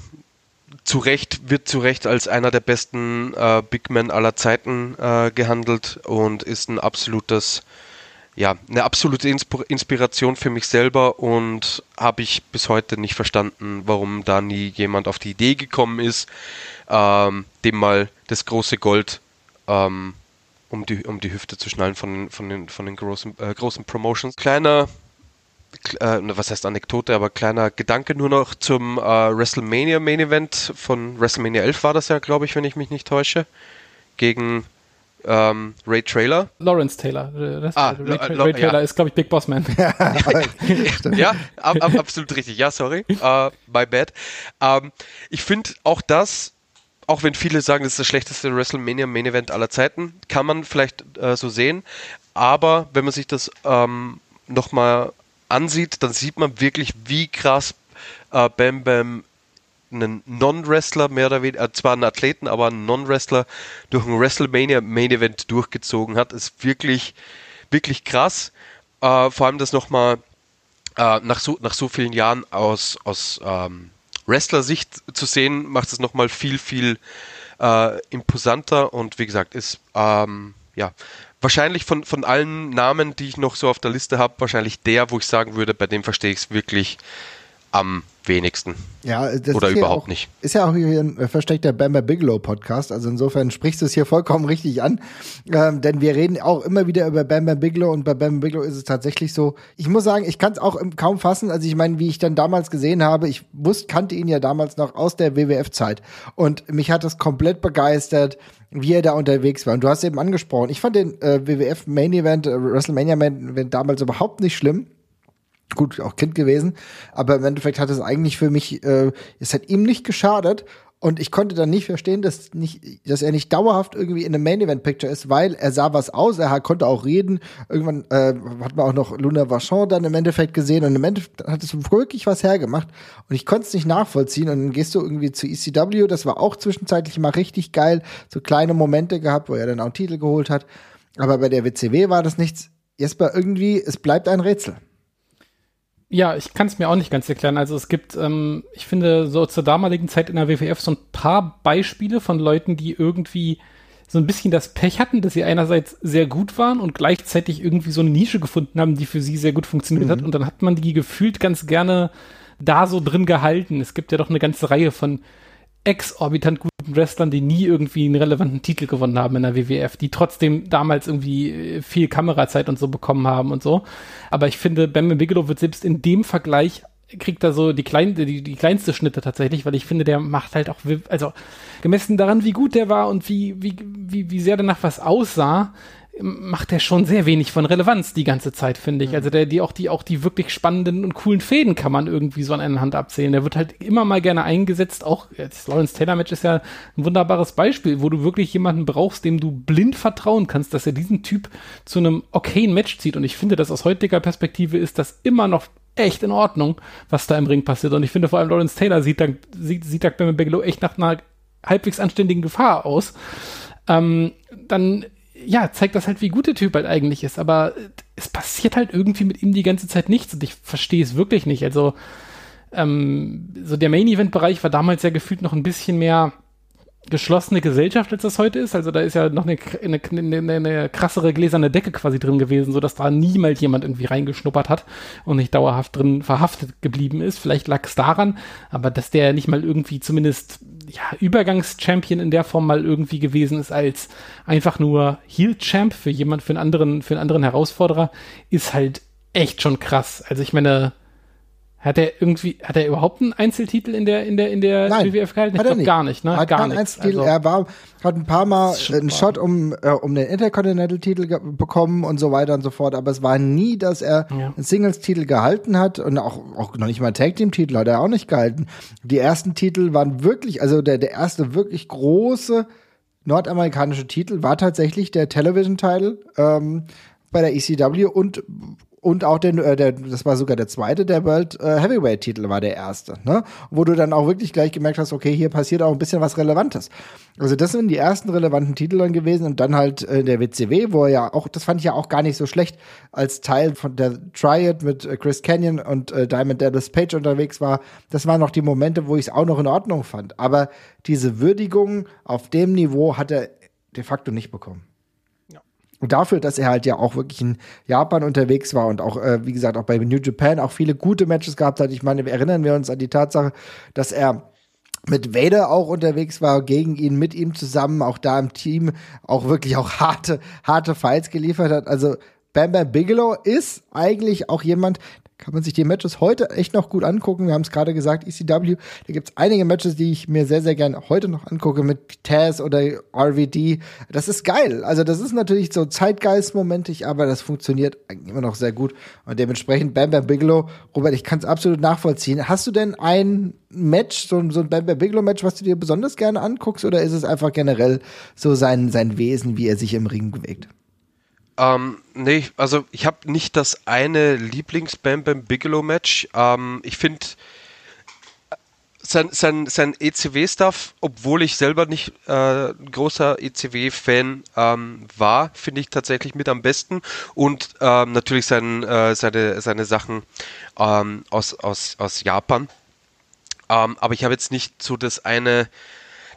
zu Recht, wird zu Recht als einer der besten äh, Big Men aller Zeiten äh, gehandelt und ist ein absolutes ja, eine absolute Inspiration für mich selber und habe ich bis heute nicht verstanden, warum da nie jemand auf die Idee gekommen ist, ähm, dem mal das große Gold ähm, um, die, um die Hüfte zu schnallen von, von den, von den großen, äh, großen Promotions. Kleiner, äh, was heißt Anekdote, aber kleiner Gedanke nur noch zum äh, WrestleMania Main Event von WrestleMania 11 war das ja, glaube ich, wenn ich mich nicht täusche, gegen ähm, Ray Trailer. Lawrence Taylor. Das, ah, Ray, Ray, Ray Taylor ja. ist, glaube ich, Big Boss Man. ja, ab, ab, absolut richtig. Ja, sorry. Uh, my bad. Um, ähm, ich finde auch das, auch wenn viele sagen, das ist das schlechteste WrestleMania Main Event aller Zeiten, kann man vielleicht äh, so sehen. Aber wenn man sich das ähm, nochmal ansieht, dann sieht man wirklich, wie krass äh, Bam Bam einen Non-Wrestler, mehr oder weniger, äh, zwar einen Athleten, aber einen Non-Wrestler durch ein WrestleMania Main Event durchgezogen hat, ist wirklich, wirklich krass. Äh, vor allem das nochmal äh, nach, so, nach so vielen Jahren aus, aus ähm, Wrestler-Sicht zu sehen, macht es nochmal viel, viel äh, imposanter und wie gesagt, ist ähm, ja. Wahrscheinlich von, von allen Namen, die ich noch so auf der Liste habe, wahrscheinlich der, wo ich sagen würde, bei dem verstehe ich es wirklich am wenigsten. Ja, das Oder überhaupt auch, nicht. Ist ja auch hier ein äh, versteckter Bamber Bigelow Podcast, also insofern sprichst du es hier vollkommen richtig an, ähm, denn wir reden auch immer wieder über Bamber Bigelow und bei Bamber Bigelow ist es tatsächlich so, ich muss sagen, ich kann es auch kaum fassen, also ich meine, wie ich dann damals gesehen habe, ich wusste, kannte ihn ja damals noch aus der WWF-Zeit und mich hat das komplett begeistert, wie er da unterwegs war. Und du hast eben angesprochen, ich fand den äh, WWF Main Event, äh, WrestleMania Main Event damals überhaupt nicht schlimm gut, auch Kind gewesen, aber im Endeffekt hat es eigentlich für mich, äh, es hat ihm nicht geschadet. Und ich konnte dann nicht verstehen, dass, nicht, dass er nicht dauerhaft irgendwie in einem Main Event Picture ist, weil er sah was aus, er konnte auch reden. Irgendwann äh, hat man auch noch Luna Vachon dann im Endeffekt gesehen. Und im Endeffekt hat es wirklich was hergemacht. Und ich konnte es nicht nachvollziehen. Und dann gehst du irgendwie zu ECW, das war auch zwischenzeitlich mal richtig geil, so kleine Momente gehabt, wo er dann auch einen Titel geholt hat, aber bei der WCW war das nichts. Bei irgendwie, es bleibt ein Rätsel. Ja, ich kann es mir auch nicht ganz erklären. Also es gibt, ähm, ich finde, so zur damaligen Zeit in der WWF so ein paar Beispiele von Leuten, die irgendwie so ein bisschen das Pech hatten, dass sie einerseits sehr gut waren und gleichzeitig irgendwie so eine Nische gefunden haben, die für sie sehr gut funktioniert mhm. hat. Und dann hat man die gefühlt ganz gerne da so drin gehalten. Es gibt ja doch eine ganze Reihe von exorbitant guten Wrestlern, die nie irgendwie einen relevanten Titel gewonnen haben in der WWF, die trotzdem damals irgendwie äh, viel Kamerazeit und so bekommen haben und so. Aber ich finde, Bam Bigelow wird selbst in dem Vergleich kriegt da so die, klein, die, die kleinste Schnitte tatsächlich, weil ich finde, der macht halt auch, also gemessen daran, wie gut der war und wie, wie, wie, wie sehr danach was aussah, macht er schon sehr wenig von Relevanz die ganze Zeit, finde ich. Mhm. Also der, die auch die auch die wirklich spannenden und coolen Fäden kann man irgendwie so an einer Hand abzählen. Der wird halt immer mal gerne eingesetzt. Auch das Lawrence Taylor Match ist ja ein wunderbares Beispiel, wo du wirklich jemanden brauchst, dem du blind vertrauen kannst, dass er diesen Typ zu einem okayen Match zieht. Und ich finde, dass aus heutiger Perspektive ist das immer noch echt in Ordnung, was da im Ring passiert. Und ich finde vor allem Lawrence Taylor sieht da, sieht, sieht da bei Bigelow echt nach einer halbwegs anständigen Gefahr aus. Ähm, dann ja, zeigt das halt, wie gut der Typ halt eigentlich ist. Aber es passiert halt irgendwie mit ihm die ganze Zeit nichts und ich verstehe es wirklich nicht. Also, ähm, so der Main-Event-Bereich war damals ja gefühlt noch ein bisschen mehr geschlossene Gesellschaft, als das heute ist. Also da ist ja noch eine, eine, eine, eine krassere gläserne Decke quasi drin gewesen, so dass da niemals jemand irgendwie reingeschnuppert hat und nicht dauerhaft drin verhaftet geblieben ist. Vielleicht lag es daran, aber dass der nicht mal irgendwie zumindest ja, Übergangs-Champion in der Form mal irgendwie gewesen ist als einfach nur Heel-Champ für jemand, für einen anderen, für einen anderen Herausforderer, ist halt echt schon krass. Also ich meine, hat er irgendwie, hat er überhaupt einen Einzeltitel in der, in der, in der Nein, WWF gehalten? Ich glaube gar nicht, ne? Hat gar nichts. Einzeltitel. Also, er war, hat ein paar Mal einen Shot um, äh, um den Intercontinental-Titel bekommen und so weiter und so fort, aber es war nie, dass er ja. einen Singles-Titel gehalten hat und auch, auch noch nicht mal Tag-Team-Titel hat er auch nicht gehalten. Die ersten Titel waren wirklich, also der, der erste wirklich große nordamerikanische Titel war tatsächlich der Television-Titel ähm, bei der ECW und und auch den, äh, der, das war sogar der zweite, der World äh, Heavyweight Titel war der erste, ne? Wo du dann auch wirklich gleich gemerkt hast, okay, hier passiert auch ein bisschen was Relevantes. Also das sind die ersten relevanten Titel dann gewesen und dann halt äh, der WCW, wo er ja auch, das fand ich ja auch gar nicht so schlecht, als Teil von der Triad mit äh, Chris Canyon und äh, Diamond Dallas Page unterwegs war. Das waren noch die Momente, wo ich es auch noch in Ordnung fand. Aber diese Würdigung auf dem Niveau hat er de facto nicht bekommen. Und dafür, dass er halt ja auch wirklich in Japan unterwegs war und auch, äh, wie gesagt, auch bei New Japan auch viele gute Matches gehabt hat. Ich meine, erinnern wir uns an die Tatsache, dass er mit Vader auch unterwegs war, gegen ihn, mit ihm zusammen, auch da im Team, auch wirklich auch harte, harte Fights geliefert hat. Also Bam Bam Bigelow ist eigentlich auch jemand, kann man sich die Matches heute echt noch gut angucken. Wir haben es gerade gesagt, ECW, da gibt es einige Matches, die ich mir sehr, sehr gerne heute noch angucke mit Taz oder RVD. Das ist geil. Also das ist natürlich so zeitgeistmomentig, aber das funktioniert immer noch sehr gut. Und dementsprechend Bam Bam Bigelow, Robert, ich kann es absolut nachvollziehen. Hast du denn ein Match, so, so ein Bam Bam Bigelow Match, was du dir besonders gerne anguckst oder ist es einfach generell so sein, sein Wesen, wie er sich im Ring bewegt? Ähm, nee, also ich habe nicht das eine Lieblings-Bam Bam Bigelow Match. Ähm, ich finde, sein, sein, sein ECW-Stuff, obwohl ich selber nicht äh, ein großer ECW-Fan ähm, war, finde ich tatsächlich mit am besten. Und ähm, natürlich sein, äh, seine, seine Sachen ähm, aus, aus, aus Japan. Ähm, aber ich habe jetzt nicht so das eine,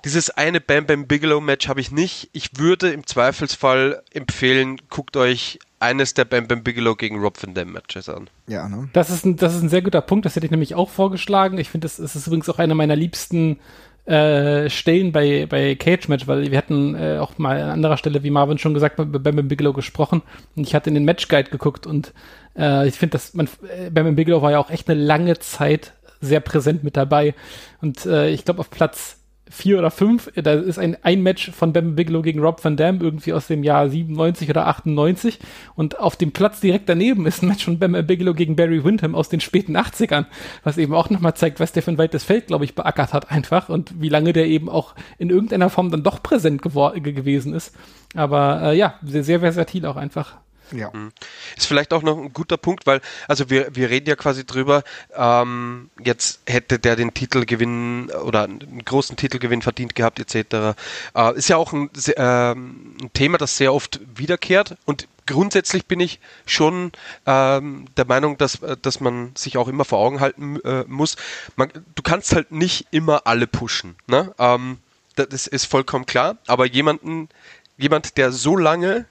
dieses eine Bam Bam Bigelow Match habe ich nicht. Ich würde im Zweifelsfall empfehlen, guckt euch eines der Bam Bam Bigelow gegen Rob Van Dam Matches an. Ja, ne? Das ist ein, das ist ein sehr guter Punkt. Das hätte ich nämlich auch vorgeschlagen. Ich finde, das, das ist übrigens auch einer meiner liebsten äh, Stellen bei, bei Cage Match, weil wir hatten äh, auch mal an anderer Stelle, wie Marvin schon gesagt hat, bei Bam Bam Bigelow gesprochen und ich hatte in den Match Guide geguckt und äh, ich finde, dass man äh, Bam Bam Bigelow war ja auch echt eine lange Zeit sehr präsent mit dabei und äh, ich glaube auf Platz vier oder fünf, da ist ein, ein Match von Bam Bigelow gegen Rob Van Dam irgendwie aus dem Jahr 97 oder 98 und auf dem Platz direkt daneben ist ein Match von Bam Bigelow gegen Barry Windham aus den späten 80ern, was eben auch nochmal zeigt, was der für ein weites Feld, glaube ich, beackert hat einfach und wie lange der eben auch in irgendeiner Form dann doch präsent gewesen ist. Aber äh, ja, sehr, sehr versatil auch einfach. Ja. Mhm. Ist vielleicht auch noch ein guter Punkt, weil, also wir, wir reden ja quasi drüber, ähm, jetzt hätte der den Titelgewinn oder einen großen Titelgewinn verdient gehabt, etc. Äh, ist ja auch ein, äh, ein, Thema, das sehr oft wiederkehrt und grundsätzlich bin ich schon ähm, der Meinung, dass, äh, dass man sich auch immer vor Augen halten äh, muss. Man, du kannst halt nicht immer alle pushen. Ne? Ähm, das ist vollkommen klar, aber jemanden, jemand, der so lange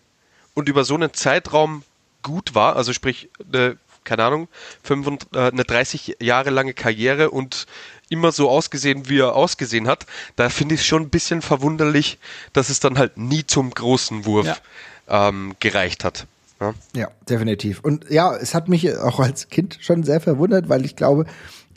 und über so einen Zeitraum gut war, also sprich, eine, keine Ahnung, 35, äh, eine 30 Jahre lange Karriere und immer so ausgesehen, wie er ausgesehen hat, da finde ich es schon ein bisschen verwunderlich, dass es dann halt nie zum großen Wurf ja. ähm, gereicht hat. Ja? ja, definitiv. Und ja, es hat mich auch als Kind schon sehr verwundert, weil ich glaube,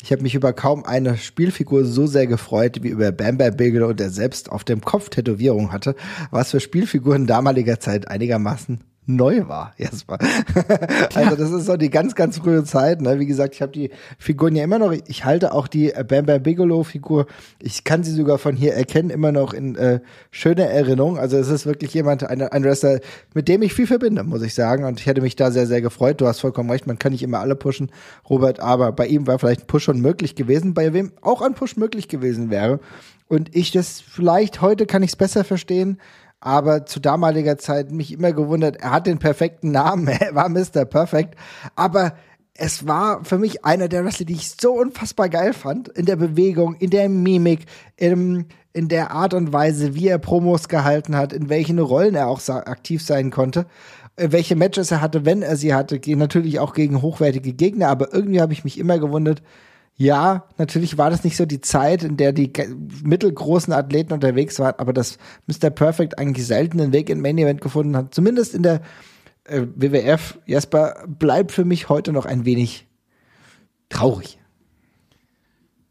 ich habe mich über kaum eine Spielfigur so sehr gefreut wie über Bam Bam Bigelow, der selbst auf dem Kopf Tätowierung hatte, was für Spielfiguren damaliger Zeit einigermaßen neu war erstmal. also das ist so die ganz, ganz frühe Zeit. Ne? Wie gesagt, ich habe die Figuren ja immer noch. Ich halte auch die Bam Bam Bigelow Figur. Ich kann sie sogar von hier erkennen, immer noch in äh, schöner Erinnerung. Also es ist wirklich jemand, ein, ein Wrestler, mit dem ich viel verbinde, muss ich sagen. Und ich hätte mich da sehr, sehr gefreut. Du hast vollkommen recht, man kann nicht immer alle pushen, Robert. Aber bei ihm war vielleicht ein Push schon möglich gewesen, bei wem auch ein Push möglich gewesen wäre. Und ich das vielleicht heute kann ich es besser verstehen aber zu damaliger Zeit mich immer gewundert, er hat den perfekten Namen, er war Mr. Perfect, aber es war für mich einer der Wrestler, die ich so unfassbar geil fand, in der Bewegung, in der Mimik, in, in der Art und Weise, wie er Promos gehalten hat, in welchen Rollen er auch aktiv sein konnte, äh, welche Matches er hatte, wenn er sie hatte, natürlich auch gegen hochwertige Gegner, aber irgendwie habe ich mich immer gewundert, ja, natürlich war das nicht so die Zeit, in der die mittelgroßen Athleten unterwegs waren, aber dass Mr. Perfect eigentlich selten den Weg in Main Event gefunden hat, zumindest in der äh, WWF, Jesper, bleibt für mich heute noch ein wenig traurig.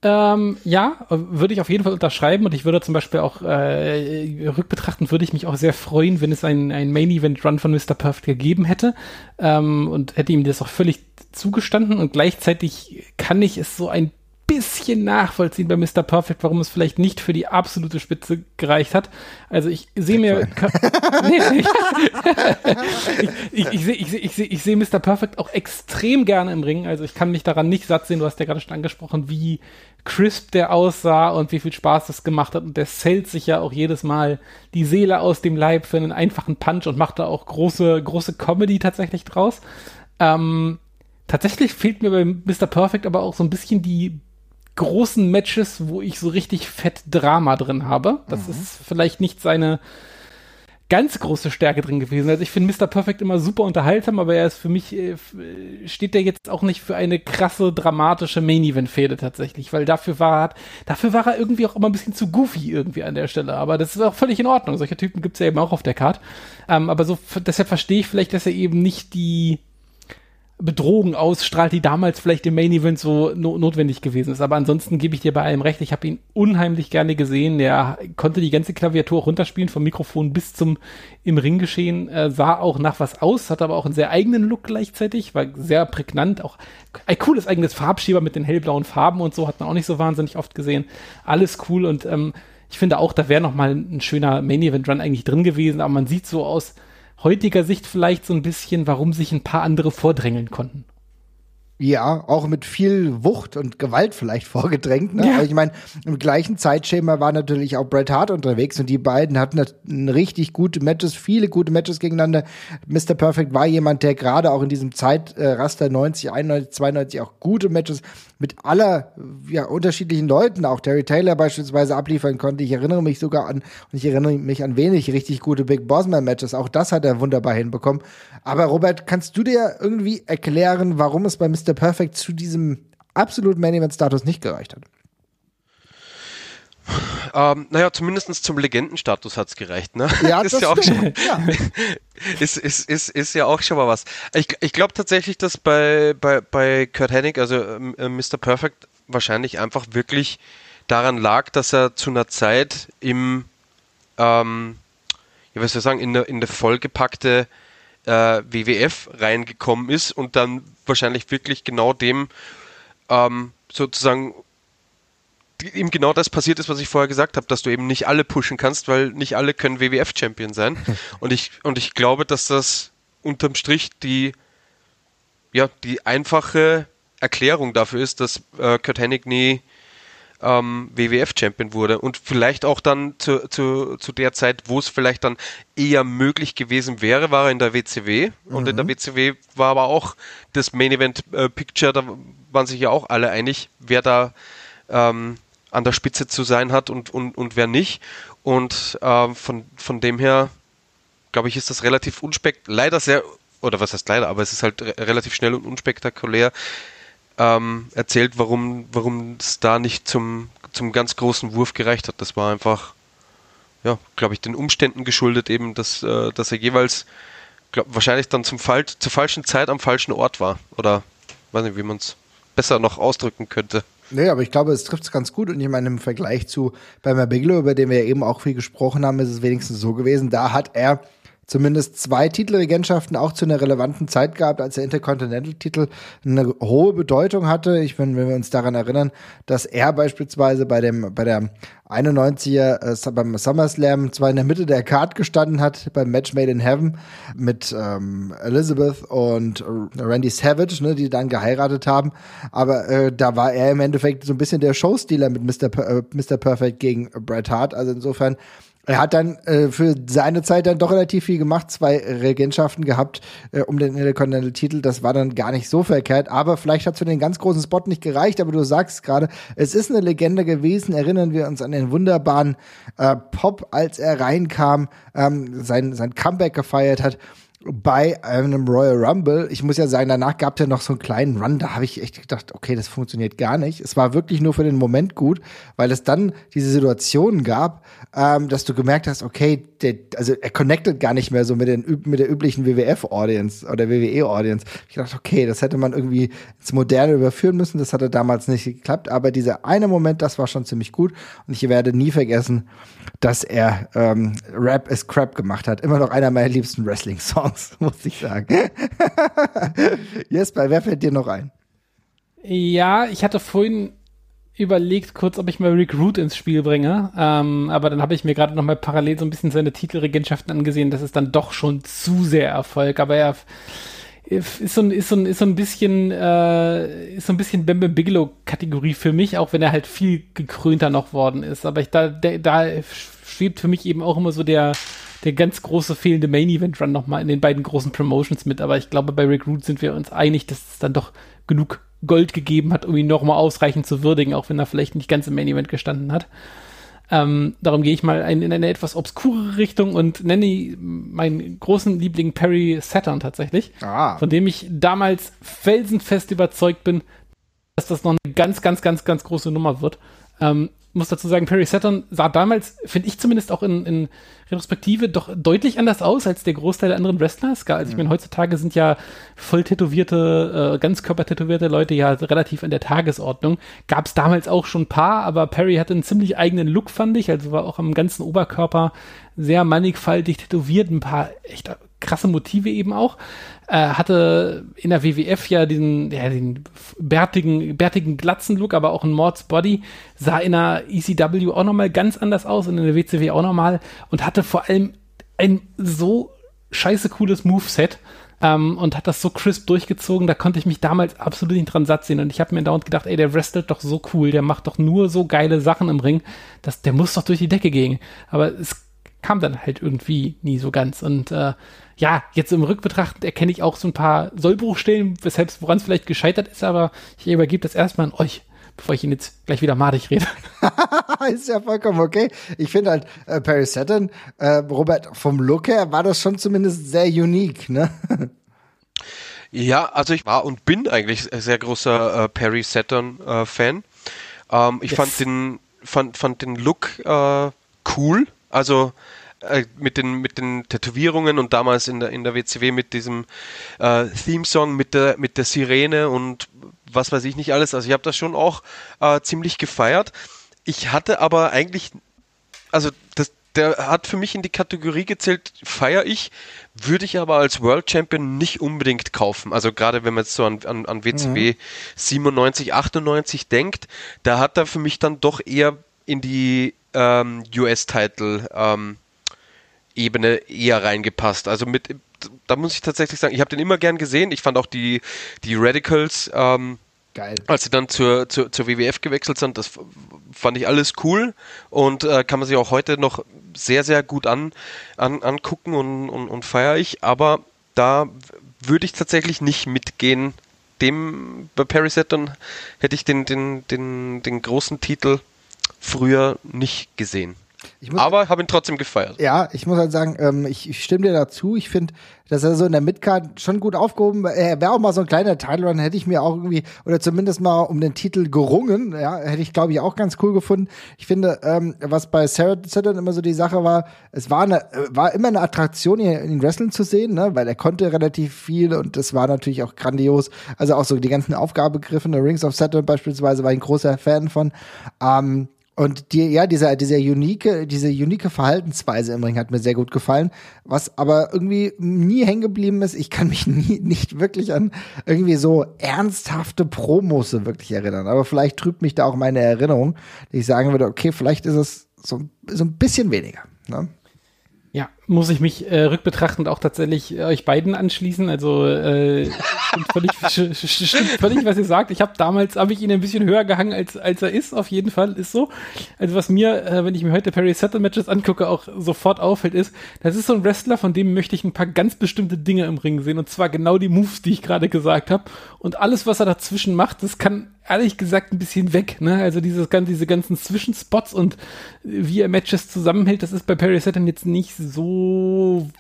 Ähm, ja, würde ich auf jeden Fall unterschreiben und ich würde zum Beispiel auch äh, rückbetrachtend würde ich mich auch sehr freuen, wenn es einen Main Event Run von Mr. Perfect gegeben hätte ähm, und hätte ihm das auch völlig zugestanden und gleichzeitig kann ich es so ein bisschen nachvollziehen bei Mr. Perfect, warum es vielleicht nicht für die absolute Spitze gereicht hat. Also ich sehe mir. nee, ich, ich, ich sehe ich ich seh, ich seh Mr. Perfect auch extrem gerne im Ring. Also ich kann mich daran nicht satt sehen. Du hast ja gerade schon angesprochen, wie crisp der aussah und wie viel Spaß das gemacht hat. Und der zählt sich ja auch jedes Mal die Seele aus dem Leib für einen einfachen Punch und macht da auch große, große Comedy tatsächlich draus. Ähm, Tatsächlich fehlt mir bei Mr. Perfect aber auch so ein bisschen die großen Matches, wo ich so richtig fett Drama drin habe. Das mhm. ist vielleicht nicht seine ganz große Stärke drin gewesen. Also ich finde Mr. Perfect immer super unterhaltsam, aber er ist für mich, äh, steht er jetzt auch nicht für eine krasse, dramatische Main-Event-Fehde tatsächlich, weil dafür war, dafür war er irgendwie auch immer ein bisschen zu goofy irgendwie an der Stelle. Aber das ist auch völlig in Ordnung. Solche Typen gibt es ja eben auch auf der Card. Ähm, aber so, deshalb verstehe ich vielleicht, dass er eben nicht die, Bedrohung ausstrahlt, die damals vielleicht im Main Event so no notwendig gewesen ist. Aber ansonsten gebe ich dir bei allem recht. Ich habe ihn unheimlich gerne gesehen. Er konnte die ganze Klaviatur runterspielen, vom Mikrofon bis zum im Ring geschehen. Er sah auch nach was aus, hat aber auch einen sehr eigenen Look gleichzeitig, war sehr prägnant. Auch ein cooles eigenes Farbschieber mit den hellblauen Farben und so hat man auch nicht so wahnsinnig oft gesehen. Alles cool und ähm, ich finde auch, da wäre noch mal ein schöner Main Event Run eigentlich drin gewesen. Aber man sieht so aus heutiger Sicht vielleicht so ein bisschen, warum sich ein paar andere vordrängeln konnten. Ja, auch mit viel Wucht und Gewalt vielleicht vorgedrängt. Ne? Ja. Aber ich meine, im gleichen Zeitschema war natürlich auch Bret Hart unterwegs und die beiden hatten richtig gute Matches, viele gute Matches gegeneinander. Mr. Perfect war jemand, der gerade auch in diesem Zeitraster 90, 91, 92 auch gute Matches mit aller ja, unterschiedlichen Leuten, auch Terry Taylor beispielsweise abliefern konnte. Ich erinnere mich sogar an, und ich erinnere mich an wenig richtig gute Big Bossman Matches. Auch das hat er wunderbar hinbekommen. Aber Robert, kannst du dir irgendwie erklären, warum es bei Mr. Perfect zu diesem absoluten Main Event Status nicht gereicht hat? Ähm, naja, zumindest zum Legendenstatus hat es gereicht, ne? Ja, ist das ja auch schon, ja. ist, ist, ist, ist ja auch schon mal was. Ich, ich glaube tatsächlich, dass bei, bei, bei Kurt Hennig, also äh, Mr. Perfect, wahrscheinlich einfach wirklich daran lag, dass er zu einer Zeit im, ähm, ja, was soll ich sagen, in eine, in eine vollgepackte äh, WWF reingekommen ist und dann wahrscheinlich wirklich genau dem ähm, sozusagen ihm genau das passiert ist, was ich vorher gesagt habe, dass du eben nicht alle pushen kannst, weil nicht alle können WWF-Champion sein. und ich, und ich glaube, dass das unterm Strich die, ja, die einfache Erklärung dafür ist, dass äh, Kurt Hennig nie ähm, WWF-Champion wurde und vielleicht auch dann zu, zu, zu der Zeit, wo es vielleicht dann eher möglich gewesen wäre, war er in der WCW mhm. und in der WCW war aber auch das Main Event äh, Picture, da waren sich ja auch alle einig, wer da ähm, an der Spitze zu sein hat und, und, und wer nicht. Und äh, von, von dem her, glaube ich, ist das relativ unspektakulär, leider sehr, oder was heißt leider, aber es ist halt re relativ schnell und unspektakulär ähm, erzählt, warum warum es da nicht zum, zum ganz großen Wurf gereicht hat. Das war einfach, ja, glaube ich, den Umständen geschuldet, eben, dass, äh, dass er jeweils, glaub, wahrscheinlich dann zum Fall, zur falschen Zeit am falschen Ort war. Oder weiß nicht, wie man es besser noch ausdrücken könnte. Nee, aber ich glaube, es trifft es ganz gut. Und ich meine, im Vergleich zu Bama Bigelow, über den wir eben auch viel gesprochen haben, ist es wenigstens so gewesen. Da hat er zumindest zwei Titelregentschaften auch zu einer relevanten Zeit gehabt, als der Intercontinental-Titel eine hohe Bedeutung hatte. Ich meine, wenn wir uns daran erinnern, dass er beispielsweise bei dem, bei der 91er äh, beim SummerSlam zwar in der Mitte der Card gestanden hat, beim Match Made in Heaven mit ähm, Elizabeth und Randy Savage, ne, die dann geheiratet haben, aber äh, da war er im Endeffekt so ein bisschen der Showstealer mit Mr. Per äh, Mr. Perfect gegen Bret Hart, also insofern er hat dann äh, für seine Zeit dann doch relativ viel gemacht, zwei Regentschaften gehabt äh, um den Intercontinental-Titel. Das war dann gar nicht so verkehrt, aber vielleicht hat es für den ganz großen Spot nicht gereicht. Aber du sagst gerade, es ist eine Legende gewesen. Erinnern wir uns an den wunderbaren äh, Pop, als er reinkam, ähm, sein, sein Comeback gefeiert hat bei einem Royal Rumble. Ich muss ja sagen, danach gab es ja noch so einen kleinen Run, da habe ich echt gedacht, okay, das funktioniert gar nicht. Es war wirklich nur für den Moment gut, weil es dann diese Situation gab, ähm, dass du gemerkt hast, okay, der, also er connectet gar nicht mehr so mit, den, mit der üblichen WWF-Audience oder WWE-Audience. Ich dachte, okay, das hätte man irgendwie ins Moderne überführen müssen. Das hatte damals nicht geklappt, aber dieser eine Moment, das war schon ziemlich gut. Und ich werde nie vergessen, dass er ähm, Rap is Crap gemacht hat. Immer noch einer meiner liebsten Wrestling-Songs, muss ich sagen. Jesper, wer fällt dir noch ein? Ja, ich hatte vorhin überlegt kurz, ob ich mal Rick Root ins Spiel bringe, ähm, aber dann habe ich mir gerade noch mal parallel so ein bisschen seine Titelregentschaften angesehen. Das ist dann doch schon zu sehr Erfolg, aber er ist so ein, ist so ein, ist so ein bisschen, äh, ist so ein bisschen Bembe Bigelow Kategorie für mich, auch wenn er halt viel gekrönter noch worden ist. Aber ich, da, da schwebt für mich eben auch immer so der, der ganz große fehlende Main Event Run nochmal in den beiden großen Promotions mit. Aber ich glaube, bei Rick Root sind wir uns einig, dass es dann doch genug Gold gegeben hat, um ihn nochmal ausreichend zu würdigen, auch wenn er vielleicht nicht ganz im Main Event gestanden hat. Ähm, darum gehe ich mal ein, in eine etwas obskure Richtung und nenne meinen großen Liebling Perry Saturn tatsächlich, ah. von dem ich damals felsenfest überzeugt bin, dass das noch eine ganz, ganz, ganz, ganz große Nummer wird. Ähm, muss dazu sagen, Perry Saturn sah damals, finde ich zumindest auch in, in Retrospektive, doch deutlich anders aus als der Großteil der anderen Wrestler. Also ich meine, heutzutage sind ja voll tätowierte, äh, ganzkörpertätowierte Leute ja relativ an der Tagesordnung. Gab es damals auch schon ein paar, aber Perry hatte einen ziemlich eigenen Look, fand ich. Also war auch am ganzen Oberkörper sehr mannigfaltig tätowiert, ein paar echt krasse Motive eben auch. Äh, hatte in der WWF ja diesen, ja, den bärtigen, bärtigen Glatzen-Look, aber auch ein Mords Body, sah in der ECW auch nochmal ganz anders aus und in der WCW auch nochmal und hatte vor allem ein so scheiße cooles Moveset. ähm, und hat das so crisp durchgezogen, da konnte ich mich damals absolut nicht dran satt sehen und ich habe mir dauernd gedacht, ey, der wrestelt doch so cool, der macht doch nur so geile Sachen im Ring, das, der muss doch durch die Decke gehen. Aber es kam dann halt irgendwie nie so ganz und äh, ja, jetzt im Rückbetrachten erkenne ich auch so ein paar Sollbruchstellen, weshalb woran es vielleicht gescheitert ist, aber ich übergebe das erstmal an euch bevor ich ihn jetzt gleich wieder madig rede. ist ja vollkommen okay. Ich finde halt, äh, Perry Saturn, äh, Robert, vom Look her war das schon zumindest sehr unique, ne? Ja, also ich war und bin eigentlich ein sehr großer äh, Perry Saturn-Fan. Äh, ähm, ich yes. fand den fand, fand den Look äh, cool. Also äh, mit den mit den Tätowierungen und damals in der in der WCW mit diesem äh, Theme-Song mit der mit der Sirene und was weiß ich nicht alles. Also ich habe das schon auch äh, ziemlich gefeiert. Ich hatte aber eigentlich, also das, der hat für mich in die Kategorie gezählt, feiere ich, würde ich aber als World Champion nicht unbedingt kaufen. Also gerade wenn man jetzt so an, an, an WCW mhm. 97, 98 denkt, da hat er für mich dann doch eher in die ähm, US-Title ähm, Ebene eher reingepasst. Also mit da muss ich tatsächlich sagen, ich habe den immer gern gesehen. Ich fand auch die, die Radicals, ähm, Geil. als sie dann zur, zur, zur WWF gewechselt sind, das fand ich alles cool und äh, kann man sich auch heute noch sehr, sehr gut an, an, angucken und, und, und feiere ich. Aber da würde ich tatsächlich nicht mitgehen. Dem bei Perry Saturn hätte ich den, den, den, den großen Titel früher nicht gesehen. Aber habe ihn trotzdem gefeiert. Ja, ich muss halt sagen, ähm, ich, ich stimme dir dazu. Ich finde, dass er so in der Midcard schon gut aufgehoben Er wäre auch mal so ein kleiner Title Run, hätte ich mir auch irgendwie, oder zumindest mal um den Titel gerungen. Ja, hätte ich, glaube ich, auch ganz cool gefunden. Ich finde, ähm, was bei Sarah Saturn immer so die Sache war, es war, eine, war immer eine Attraktion, ihn in Wrestling zu sehen, ne? weil er konnte relativ viel und das war natürlich auch grandios. Also auch so die ganzen Aufgabegriffe, Rings of Saturn beispielsweise, war ich ein großer Fan von. Ähm, und die, ja, dieser, dieser unique, diese unique Verhaltensweise im Ring hat mir sehr gut gefallen. Was aber irgendwie nie hängen geblieben ist, ich kann mich nie, nicht wirklich an irgendwie so ernsthafte Promos wirklich erinnern. Aber vielleicht trübt mich da auch meine Erinnerung, die ich sagen würde, okay, vielleicht ist es so, so ein bisschen weniger. Ne? Ja, muss ich mich äh, rückbetrachtend auch tatsächlich äh, euch beiden anschließen. Also äh, stimmt, völlig, stimmt völlig, was ihr sagt. Ich habe damals, habe ich ihn ein bisschen höher gehangen, als, als er ist, auf jeden Fall, ist so. Also was mir, äh, wenn ich mir heute Perry Settle Matches angucke, auch sofort auffällt, ist, das ist so ein Wrestler, von dem möchte ich ein paar ganz bestimmte Dinge im Ring sehen. Und zwar genau die Moves, die ich gerade gesagt habe. Und alles, was er dazwischen macht, das kann ehrlich gesagt ein bisschen weg. Ne? Also dieses, diese ganzen Zwischenspots und wie er Matches zusammenhält, das ist bei Perry Saturn jetzt nicht so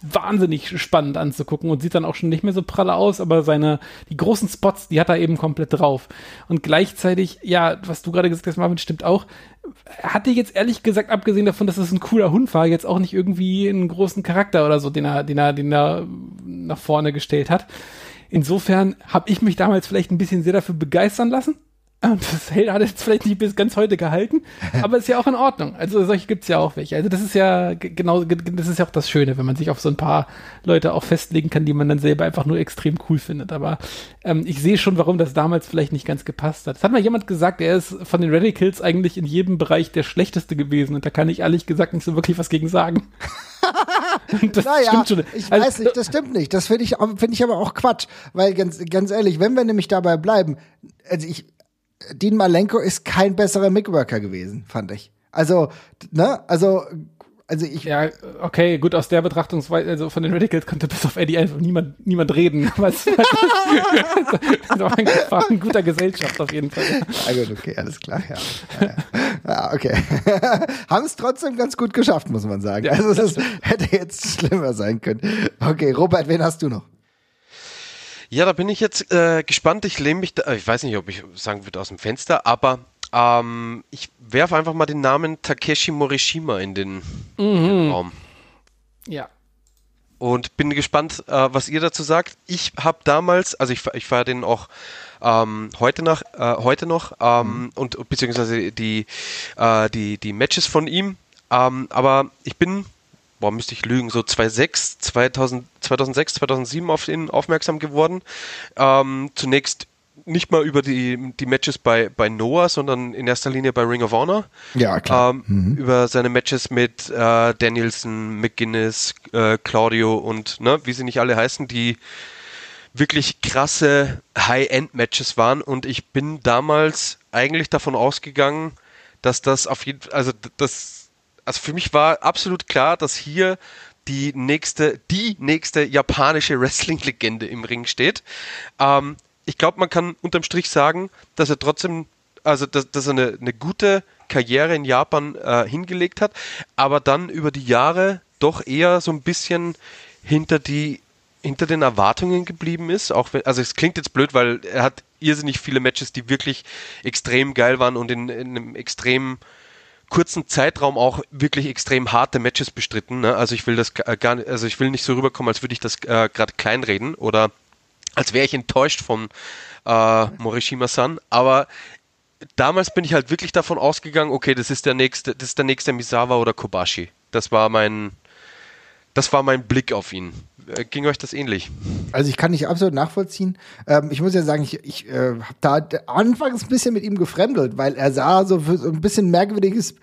wahnsinnig spannend anzugucken und sieht dann auch schon nicht mehr so pralle aus, aber seine, die großen Spots, die hat er eben komplett drauf. Und gleichzeitig, ja, was du gerade gesagt hast, Marvin, stimmt auch, hatte jetzt ehrlich gesagt, abgesehen davon, dass es ein cooler Hund war, jetzt auch nicht irgendwie einen großen Charakter oder so, den er, den er, den er nach vorne gestellt hat. Insofern habe ich mich damals vielleicht ein bisschen sehr dafür begeistern lassen und das hat jetzt vielleicht nicht bis ganz heute gehalten, aber ist ja auch in Ordnung. Also solche gibt's ja auch welche. Also das ist ja genau, das ist ja auch das Schöne, wenn man sich auf so ein paar Leute auch festlegen kann, die man dann selber einfach nur extrem cool findet. Aber ähm, ich sehe schon, warum das damals vielleicht nicht ganz gepasst hat. Es hat mal jemand gesagt, er ist von den Radicals eigentlich in jedem Bereich der schlechteste gewesen und da kann ich ehrlich gesagt nicht so wirklich was gegen sagen. das naja, stimmt schon. Ich also, weiß nicht, das stimmt nicht. Das finde ich, finde ich aber auch Quatsch. Weil ganz, ganz ehrlich, wenn wir nämlich dabei bleiben, also ich, Dean Malenko ist kein besserer Mickworker gewesen, fand ich. Also, ne, also, also ich. Ja, okay, gut, aus der Betrachtungsweise, also von den Radicals konnte bis auf Eddie einfach niemand, niemand reden. das war ein, war ein guter Gesellschaft auf jeden Fall. Ja, gut, okay, alles klar, ja. Ja, ja okay. Haben es trotzdem ganz gut geschafft, muss man sagen. Ja, also, das hätte jetzt schlimmer sein können. Okay, Robert, wen hast du noch? Ja, da bin ich jetzt äh, gespannt. Ich lehne mich da, ich weiß nicht, ob ich sagen würde aus dem Fenster, aber ähm, ich werfe einfach mal den Namen Takeshi Morishima in den, mhm. in den Raum. Ja. Und bin gespannt, äh, was ihr dazu sagt. Ich habe damals, also ich, ich feiere den auch ähm, heute, nach, äh, heute noch ähm, mhm. und beziehungsweise die, äh, die, die Matches von ihm. Ähm, aber ich bin boah, müsste ich lügen, so 2006, 2000, 2006, 2007 auf ihn aufmerksam geworden. Ähm, zunächst nicht mal über die, die Matches bei, bei Noah, sondern in erster Linie bei Ring of Honor. Ja, klar. Ähm, mhm. Über seine Matches mit äh, Danielson, McGuinness, äh, Claudio und ne, wie sie nicht alle heißen, die wirklich krasse High-End-Matches waren und ich bin damals eigentlich davon ausgegangen, dass das auf jeden Fall, also das, also für mich war absolut klar, dass hier die nächste, die nächste japanische Wrestling-Legende im Ring steht. Ähm, ich glaube, man kann unterm Strich sagen, dass er trotzdem, also dass, dass er eine, eine gute Karriere in Japan äh, hingelegt hat, aber dann über die Jahre doch eher so ein bisschen hinter die hinter den Erwartungen geblieben ist. Auch wenn, also es klingt jetzt blöd, weil er hat irrsinnig viele Matches, die wirklich extrem geil waren und in, in einem extrem kurzen Zeitraum auch wirklich extrem harte Matches bestritten. Ne? Also ich will das gar nicht, also ich will nicht so rüberkommen, als würde ich das äh, gerade kleinreden oder als wäre ich enttäuscht von äh, Morishima-san. Aber damals bin ich halt wirklich davon ausgegangen, okay, das ist der nächste, das ist der nächste Misawa oder Kobashi. Das war mein, das war mein Blick auf ihn. Äh, ging euch das ähnlich? Also ich kann nicht absolut nachvollziehen. Ähm, ich muss ja sagen, ich, ich äh, habe da anfangs ein bisschen mit ihm gefremdelt, weil er sah so, so ein bisschen merkwürdiges,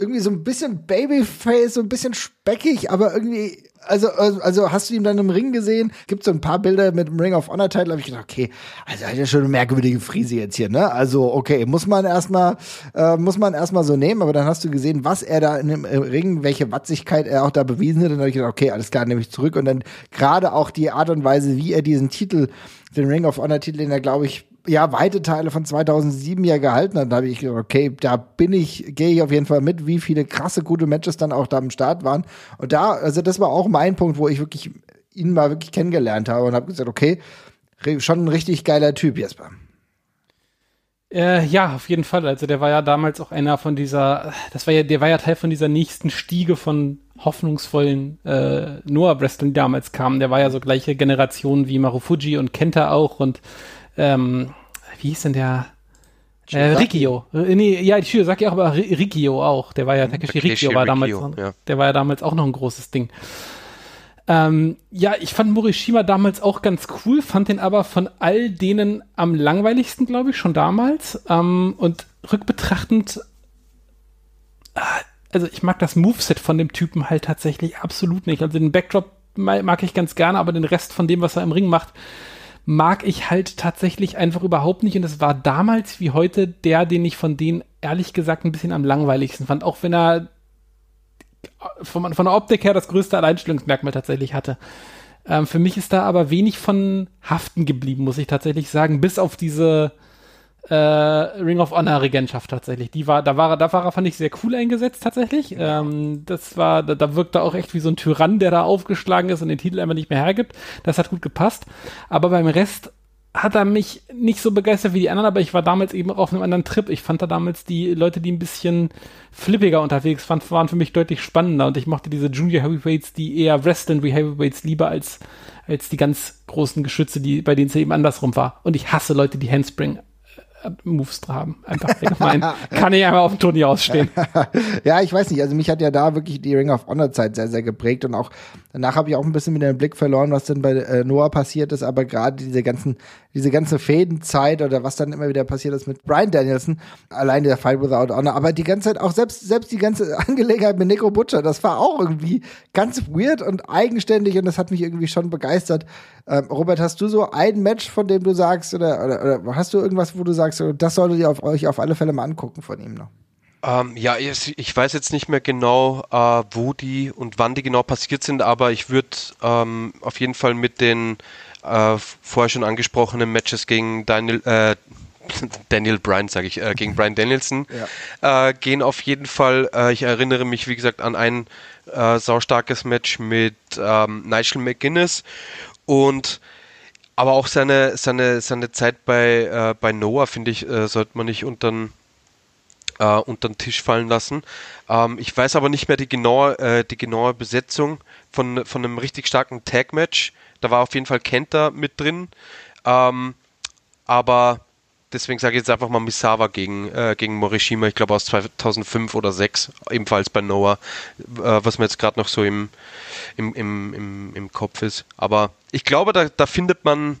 irgendwie so ein bisschen Babyface, so ein bisschen speckig, aber irgendwie also, also hast du ihn dann im Ring gesehen? Gibt so ein paar Bilder mit dem Ring of Honor Title, habe ich gedacht, okay, also hat ja schon eine merkwürdige Frise jetzt hier, ne? Also, okay, muss man erstmal äh, muss man erstmal so nehmen, aber dann hast du gesehen, was er da in dem Ring, welche Watzigkeit er auch da bewiesen hat, und dann habe ich gedacht, okay, alles klar, nehme ich zurück und dann gerade auch die Art und Weise, wie er diesen Titel, den Ring of Honor Titel, den er glaube ich ja weite Teile von 2007 ja gehalten hat, da habe ich gedacht, okay, da bin ich, gehe ich auf jeden Fall mit, wie viele krasse gute Matches dann auch da am Start waren. Und da, also das war auch mein Punkt, wo ich wirklich ihn mal wirklich kennengelernt habe und habe gesagt, okay, schon ein richtig geiler Typ, Jesper. Äh, ja, auf jeden Fall. Also der war ja damals auch einer von dieser, das war ja, der war ja Teil von dieser nächsten Stiege von hoffnungsvollen äh, Noah Wrestling, die damals kamen. Der war ja so gleiche Generation wie Marufuji und Kenta auch und ähm, wie hieß denn der? Äh, Rikio. Äh, nee, ja, ich sag ja auch, aber Rikio auch. Der war ja, Takeshi Rikio war damals, ja. der war ja damals auch noch ein großes Ding. Ähm, ja, ich fand Morishima damals auch ganz cool, fand den aber von all denen am langweiligsten, glaube ich, schon damals. Ähm, und rückbetrachtend, äh, also ich mag das Moveset von dem Typen halt tatsächlich absolut nicht. Also den Backdrop mag ich ganz gerne, aber den Rest von dem, was er im Ring macht, mag ich halt tatsächlich einfach überhaupt nicht. Und es war damals wie heute der, den ich von denen ehrlich gesagt ein bisschen am langweiligsten fand. Auch wenn er von, von der Optik her das größte Alleinstellungsmerkmal tatsächlich hatte. Ähm, für mich ist da aber wenig von haften geblieben, muss ich tatsächlich sagen, bis auf diese äh, Ring of Honor Regentschaft tatsächlich. Die war, da war er, da war er, fand ich sehr cool eingesetzt tatsächlich. Ähm, das war, da, da wirkte auch echt wie so ein Tyrann, der da aufgeschlagen ist und den Titel einfach nicht mehr hergibt. Das hat gut gepasst. Aber beim Rest hat er mich nicht so begeistert wie die anderen, aber ich war damals eben auf einem anderen Trip. Ich fand da damals die Leute, die ein bisschen flippiger unterwegs waren, waren für mich deutlich spannender und ich mochte diese Junior Heavyweights, die eher wrestlen wie Heavyweights lieber als, als die ganz großen Geschütze, die, bei denen es eben andersrum war. Und ich hasse Leute, die Handspring Moves haben. Einfach. Kann ich einmal auf dem Turnier ausstehen. ja, ich weiß nicht. Also mich hat ja da wirklich die Ring of Honor Zeit sehr, sehr geprägt und auch danach habe ich auch ein bisschen mit dem Blick verloren, was denn bei äh, Noah passiert ist. Aber gerade diese ganzen, diese ganze Fädenzeit oder was dann immer wieder passiert ist mit Brian Danielson, allein der Fight Without Honor, aber die ganze Zeit auch selbst, selbst die ganze Angelegenheit mit Nico Butcher, das war auch irgendwie ganz weird und eigenständig und das hat mich irgendwie schon begeistert. Ähm, Robert, hast du so ein Match, von dem du sagst, oder, oder, oder hast du irgendwas, wo du sagst, das solltet ihr auf, euch auf alle Fälle mal angucken von ihm noch? Ähm, ja, ich, ich, weiß jetzt nicht mehr genau, äh, wo die und wann die genau passiert sind, aber ich würde ähm, auf jeden Fall mit den äh, vorher schon angesprochenen Matches gegen Daniel, äh, Daniel Bryan, sage ich, äh, gegen Brian Danielson ja. Äh, gehen auf jeden Fall. Äh, ich erinnere mich, wie gesagt, an ein äh, saustarkes Match mit ähm, Nigel McGuinness und aber auch seine, seine, seine Zeit bei, äh, bei Noah, finde ich, äh, sollte man nicht unter äh, unter den Tisch fallen lassen. Ähm, ich weiß aber nicht mehr die genaue, äh, die genaue Besetzung von, von einem richtig starken Tag-Match. Da war auf jeden Fall Kenta mit drin. Ähm, aber deswegen sage ich jetzt einfach mal Misawa gegen, äh, gegen Morishima, ich glaube aus 2005 oder 2006, ebenfalls bei Noah, äh, was mir jetzt gerade noch so im, im, im, im, im Kopf ist. Aber ich glaube, da, da findet man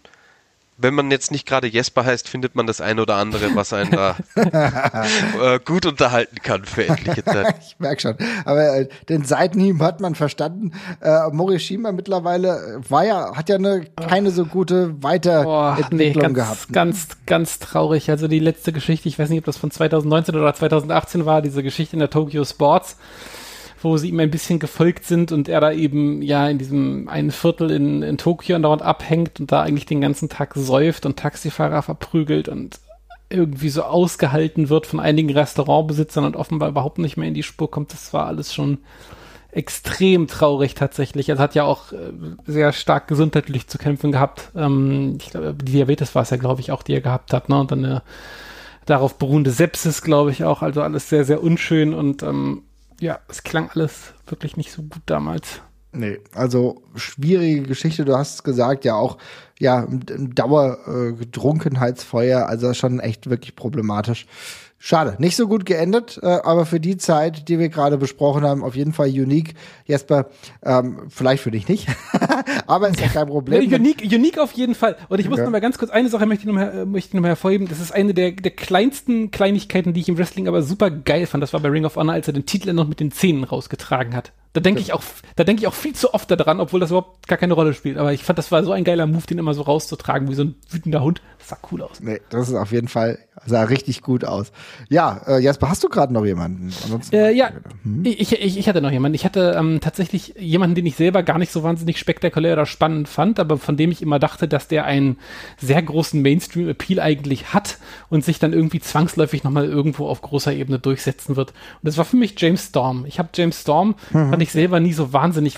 wenn man jetzt nicht gerade Jesper heißt, findet man das eine oder andere, was einen da äh, gut unterhalten kann für etliche Zeit. ich merke schon. Aber äh, den Seitenhieb hat man verstanden. Äh, Morishima mittlerweile war ja, hat ja eine keine so gute Weiterentwicklung nee, ganz, gehabt. Ganz, ganz traurig. Also die letzte Geschichte, ich weiß nicht, ob das von 2019 oder 2018 war, diese Geschichte in der Tokyo Sports wo sie ihm ein bisschen gefolgt sind und er da eben ja in diesem einen Viertel in, in Tokio andauernd abhängt und da eigentlich den ganzen Tag säuft und Taxifahrer verprügelt und irgendwie so ausgehalten wird von einigen Restaurantbesitzern und offenbar überhaupt nicht mehr in die Spur kommt. Das war alles schon extrem traurig tatsächlich. Er hat ja auch äh, sehr stark gesundheitlich zu kämpfen gehabt. Ähm, ich glaube, Diabetes war es ja, glaube ich, auch, die er gehabt hat. Ne? Und dann eine darauf beruhende Sepsis, glaube ich, auch. Also alles sehr, sehr unschön und ähm, ja, es klang alles wirklich nicht so gut damals. Nee, also schwierige Geschichte. Du hast gesagt, ja auch, ja, Dauergetrunkenheitsfeuer, äh, also schon echt wirklich problematisch. Schade, nicht so gut geendet, äh, aber für die Zeit, die wir gerade besprochen haben, auf jeden Fall unique. Jesper, ähm, vielleicht für dich nicht, aber ist ja kein Problem. Ja, unique, unique auf jeden Fall. Und ich muss ja. noch mal ganz kurz eine Sache möchte ich noch mal, äh, möchte ich noch mal hervorheben. Das ist eine der, der kleinsten Kleinigkeiten, die ich im Wrestling aber super geil fand. Das war bei Ring of Honor, als er den Titel noch mit den Zähnen rausgetragen hat. Da denke ich auch, da denke ich auch viel zu oft daran, obwohl das überhaupt gar keine Rolle spielt. Aber ich fand, das war so ein geiler Move, den immer so rauszutragen, wie so ein wütender Hund. Das sah cool aus. Nee, das ist auf jeden Fall, sah richtig gut aus. Ja, äh, Jasper, hast du gerade noch jemanden? Äh, ja, hm? ich, ich, ich hatte noch jemanden. Ich hatte ähm, tatsächlich jemanden, den ich selber gar nicht so wahnsinnig spektakulär oder spannend fand, aber von dem ich immer dachte, dass der einen sehr großen Mainstream-Appeal eigentlich hat und sich dann irgendwie zwangsläufig nochmal irgendwo auf großer Ebene durchsetzen wird. Und das war für mich James Storm. Ich habe James Storm, mhm fand ich selber nie so wahnsinnig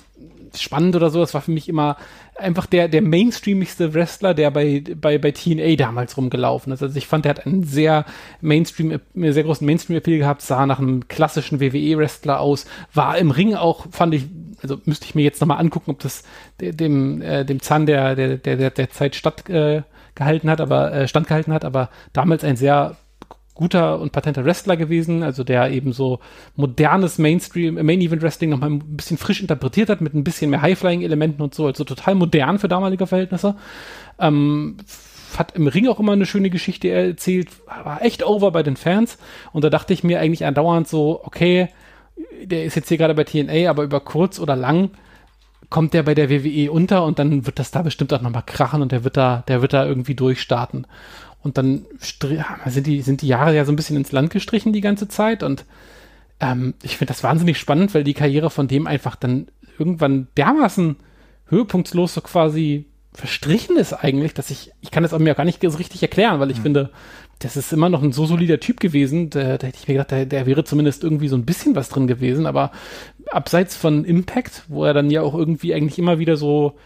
spannend oder so. Das war für mich immer einfach der, der mainstreamigste Wrestler, der bei, bei, bei TNA damals rumgelaufen ist. Also ich fand, der hat einen sehr Mainstream, sehr großen Mainstream-Appeal gehabt, sah nach einem klassischen WWE-Wrestler aus, war im Ring auch, fand ich, also müsste ich mir jetzt nochmal angucken, ob das dem, äh, dem Zahn der, der, der, der Zeit stattgehalten äh, hat, aber äh, standgehalten hat, aber damals ein sehr guter und patenter Wrestler gewesen, also der eben so modernes Mainstream, Main Event Wrestling nochmal ein bisschen frisch interpretiert hat, mit ein bisschen mehr High-Flying-Elementen und so, also total modern für damalige Verhältnisse. Ähm, hat im Ring auch immer eine schöne Geschichte erzählt, war echt over bei den Fans und da dachte ich mir eigentlich andauernd so, okay, der ist jetzt hier gerade bei TNA, aber über kurz oder lang kommt der bei der WWE unter und dann wird das da bestimmt auch nochmal krachen und der wird da, der wird da irgendwie durchstarten. Und dann sind die, sind die Jahre ja so ein bisschen ins Land gestrichen die ganze Zeit. Und ähm, ich finde das wahnsinnig spannend, weil die Karriere von dem einfach dann irgendwann dermaßen höhepunktslos so quasi verstrichen ist eigentlich, dass ich, ich kann das auch mir auch gar nicht so richtig erklären, weil ich mhm. finde, das ist immer noch ein so solider Typ gewesen. Da, da hätte ich mir gedacht, der, der wäre zumindest irgendwie so ein bisschen was drin gewesen, aber abseits von Impact, wo er dann ja auch irgendwie eigentlich immer wieder so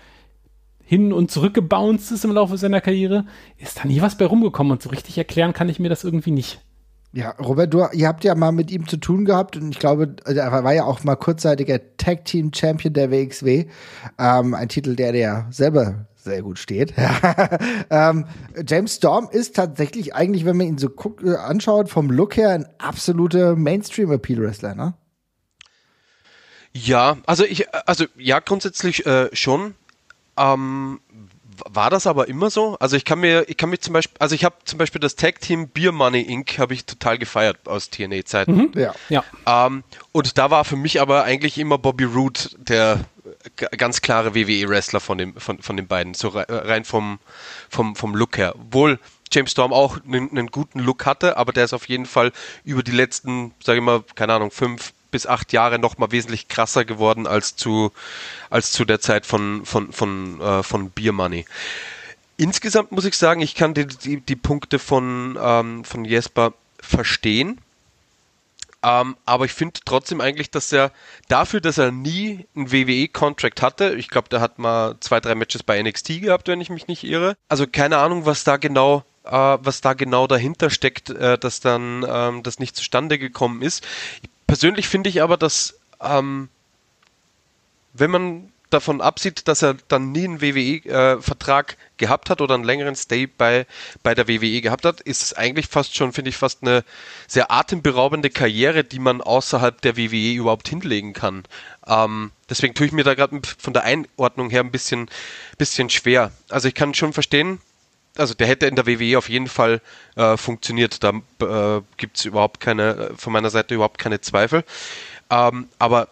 hin und zurück gebounced ist im Laufe seiner Karriere, ist da nie was bei rumgekommen und so richtig erklären kann ich mir das irgendwie nicht. Ja, Robert, du, ihr habt ja mal mit ihm zu tun gehabt und ich glaube, er war ja auch mal kurzzeitiger Tag Team Champion der WXW. Ähm, ein Titel, der der selber sehr gut steht. ähm, James Storm ist tatsächlich eigentlich, wenn man ihn so guckt, äh, anschaut, vom Look her ein absoluter Mainstream-Appeal-Wrestler, ne? Ja, also ich, also ja, grundsätzlich äh, schon. Ähm, war das aber immer so? Also ich kann mir, ich kann mich zum Beispiel, also ich habe zum Beispiel das Tag Team Beer Money Inc. habe ich total gefeiert aus TNA-Zeiten. Mhm. Ja. ja. Ähm, und da war für mich aber eigentlich immer Bobby Roode der ganz klare WWE-Wrestler von, dem, von, von den beiden, so rein vom, vom, vom Look her. Wohl James Storm auch einen, einen guten Look hatte, aber der ist auf jeden Fall über die letzten, sage ich mal, keine Ahnung, fünf, bis acht Jahre noch mal wesentlich krasser geworden als zu, als zu der Zeit von, von, von, äh, von Beer Money. Insgesamt muss ich sagen, ich kann die, die, die Punkte von, ähm, von Jesper verstehen. Ähm, aber ich finde trotzdem eigentlich, dass er dafür, dass er nie einen WWE-Contract hatte, ich glaube, der hat mal zwei, drei Matches bei NXT gehabt, wenn ich mich nicht irre. Also keine Ahnung, was da genau äh, was da genau dahinter steckt, äh, dass dann ähm, das nicht zustande gekommen ist. Ich Persönlich finde ich aber, dass ähm, wenn man davon absieht, dass er dann nie einen WWE-Vertrag äh, gehabt hat oder einen längeren Stay bei, bei der WWE gehabt hat, ist es eigentlich fast schon, finde ich, fast eine sehr atemberaubende Karriere, die man außerhalb der WWE überhaupt hinlegen kann. Ähm, deswegen tue ich mir da gerade von der Einordnung her ein bisschen, bisschen schwer. Also ich kann schon verstehen, also der hätte in der WWE auf jeden Fall äh, funktioniert. Da äh, gibt es überhaupt keine, von meiner Seite überhaupt keine Zweifel. Ähm, aber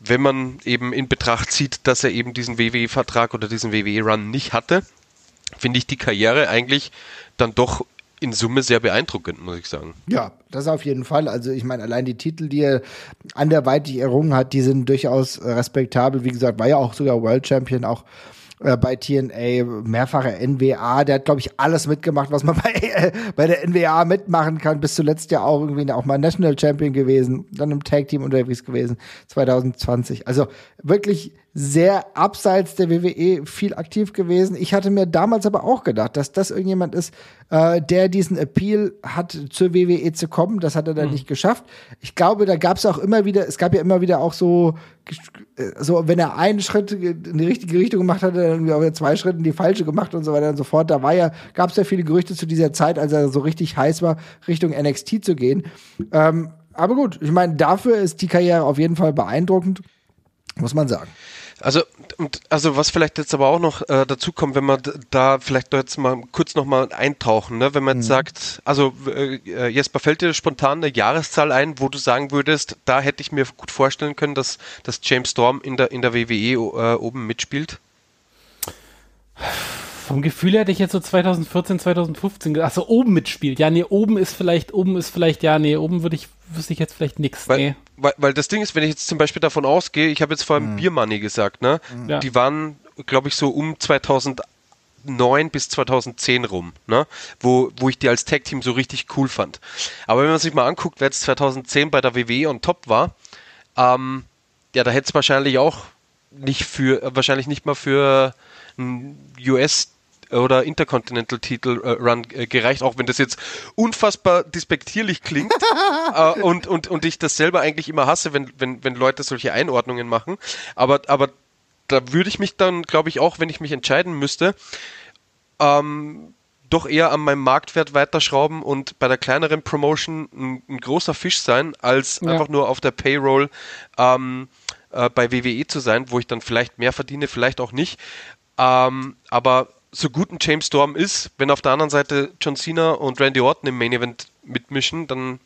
wenn man eben in Betracht zieht, dass er eben diesen WWE-Vertrag oder diesen WWE-Run nicht hatte, finde ich die Karriere eigentlich dann doch in Summe sehr beeindruckend, muss ich sagen. Ja, das auf jeden Fall. Also ich meine, allein die Titel, die er anderweitig errungen hat, die sind durchaus respektabel. Wie gesagt, war ja auch sogar World Champion, auch äh, bei TNA, mehrfacher NWA, der hat, glaube ich, alles mitgemacht, was man bei, äh, bei der NWA mitmachen kann. Bis zuletzt ja auch irgendwie auch mal National Champion gewesen, dann im Tag Team unterwegs gewesen, 2020. Also wirklich sehr abseits der WWE viel aktiv gewesen. Ich hatte mir damals aber auch gedacht, dass das irgendjemand ist, äh, der diesen Appeal hat, zur WWE zu kommen. Das hat er dann mhm. nicht geschafft. Ich glaube, da gab es auch immer wieder, es gab ja immer wieder auch so, so wenn er einen Schritt in die richtige Richtung gemacht hat, dann auch zwei Schritte in die falsche gemacht und so weiter und so fort. Da war ja, gab es ja viele Gerüchte zu dieser Zeit, als er so richtig heiß war, Richtung NXT zu gehen. Ähm, aber gut, ich meine, dafür ist die Karriere auf jeden Fall beeindruckend, muss man sagen. Also, und, also was vielleicht jetzt aber auch noch äh, dazu kommt, wenn man da vielleicht jetzt mal kurz noch mal eintauchen, ne? wenn man jetzt mhm. sagt, also äh, äh, Jesper, fällt dir spontan eine Jahreszahl ein, wo du sagen würdest, da hätte ich mir gut vorstellen können, dass, dass James Storm in der, in der WWE äh, oben mitspielt? Vom Gefühl hätte ich jetzt so 2014, 2015, achso, oben mitspielt. Ja, nee, oben ist vielleicht, oben ist vielleicht, ja, nee, oben würde ich, wüsste ich jetzt vielleicht nichts. Weil, nee. weil, weil das Ding ist, wenn ich jetzt zum Beispiel davon ausgehe, ich habe jetzt vorhin mhm. Biermoney gesagt, ne? Ja. Die waren, glaube ich, so um 2009 bis 2010 rum, ne? Wo, wo ich die als Tag-Team so richtig cool fand. Aber wenn man sich mal anguckt, wer jetzt 2010 bei der WWE on top war, ähm, ja, da hätte es wahrscheinlich auch nicht für, wahrscheinlich nicht mal für ein US oder Intercontinental-Titel äh, Run äh, gereicht, auch wenn das jetzt unfassbar despektierlich klingt äh, und, und, und ich das selber eigentlich immer hasse, wenn, wenn, wenn Leute solche Einordnungen machen. Aber, aber da würde ich mich dann, glaube ich, auch, wenn ich mich entscheiden müsste, ähm, doch eher an meinem Marktwert weiterschrauben und bei der kleineren Promotion ein, ein großer Fisch sein, als ja. einfach nur auf der Payroll ähm, äh, bei WWE zu sein, wo ich dann vielleicht mehr verdiene, vielleicht auch nicht. Ähm, aber so gut ein James Storm ist, wenn auf der anderen Seite John Cena und Randy Orton im Main Event mitmischen, dann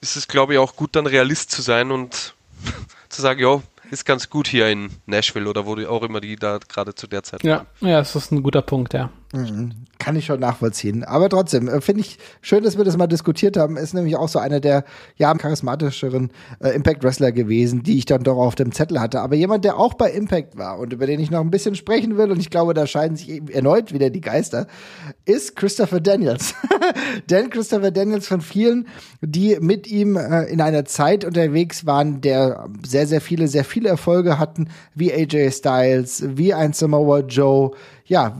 ist es, glaube ich, auch gut, dann Realist zu sein und zu sagen, ja, ist ganz gut hier in Nashville oder wo auch immer die da gerade zu der Zeit ja, waren. Ja, das ist ein guter Punkt, ja. Mhm. Kann ich schon nachvollziehen. Aber trotzdem, äh, finde ich schön, dass wir das mal diskutiert haben. Ist nämlich auch so einer der ja charismatischeren äh, Impact Wrestler gewesen, die ich dann doch auf dem Zettel hatte. Aber jemand, der auch bei Impact war und über den ich noch ein bisschen sprechen will, und ich glaube, da scheiden sich erneut wieder die Geister, ist Christopher Daniels. Denn Christopher Daniels von vielen, die mit ihm äh, in einer Zeit unterwegs waren, der sehr, sehr viele, sehr viele Erfolge hatten, wie AJ Styles, wie ein Samoa Joe, ja,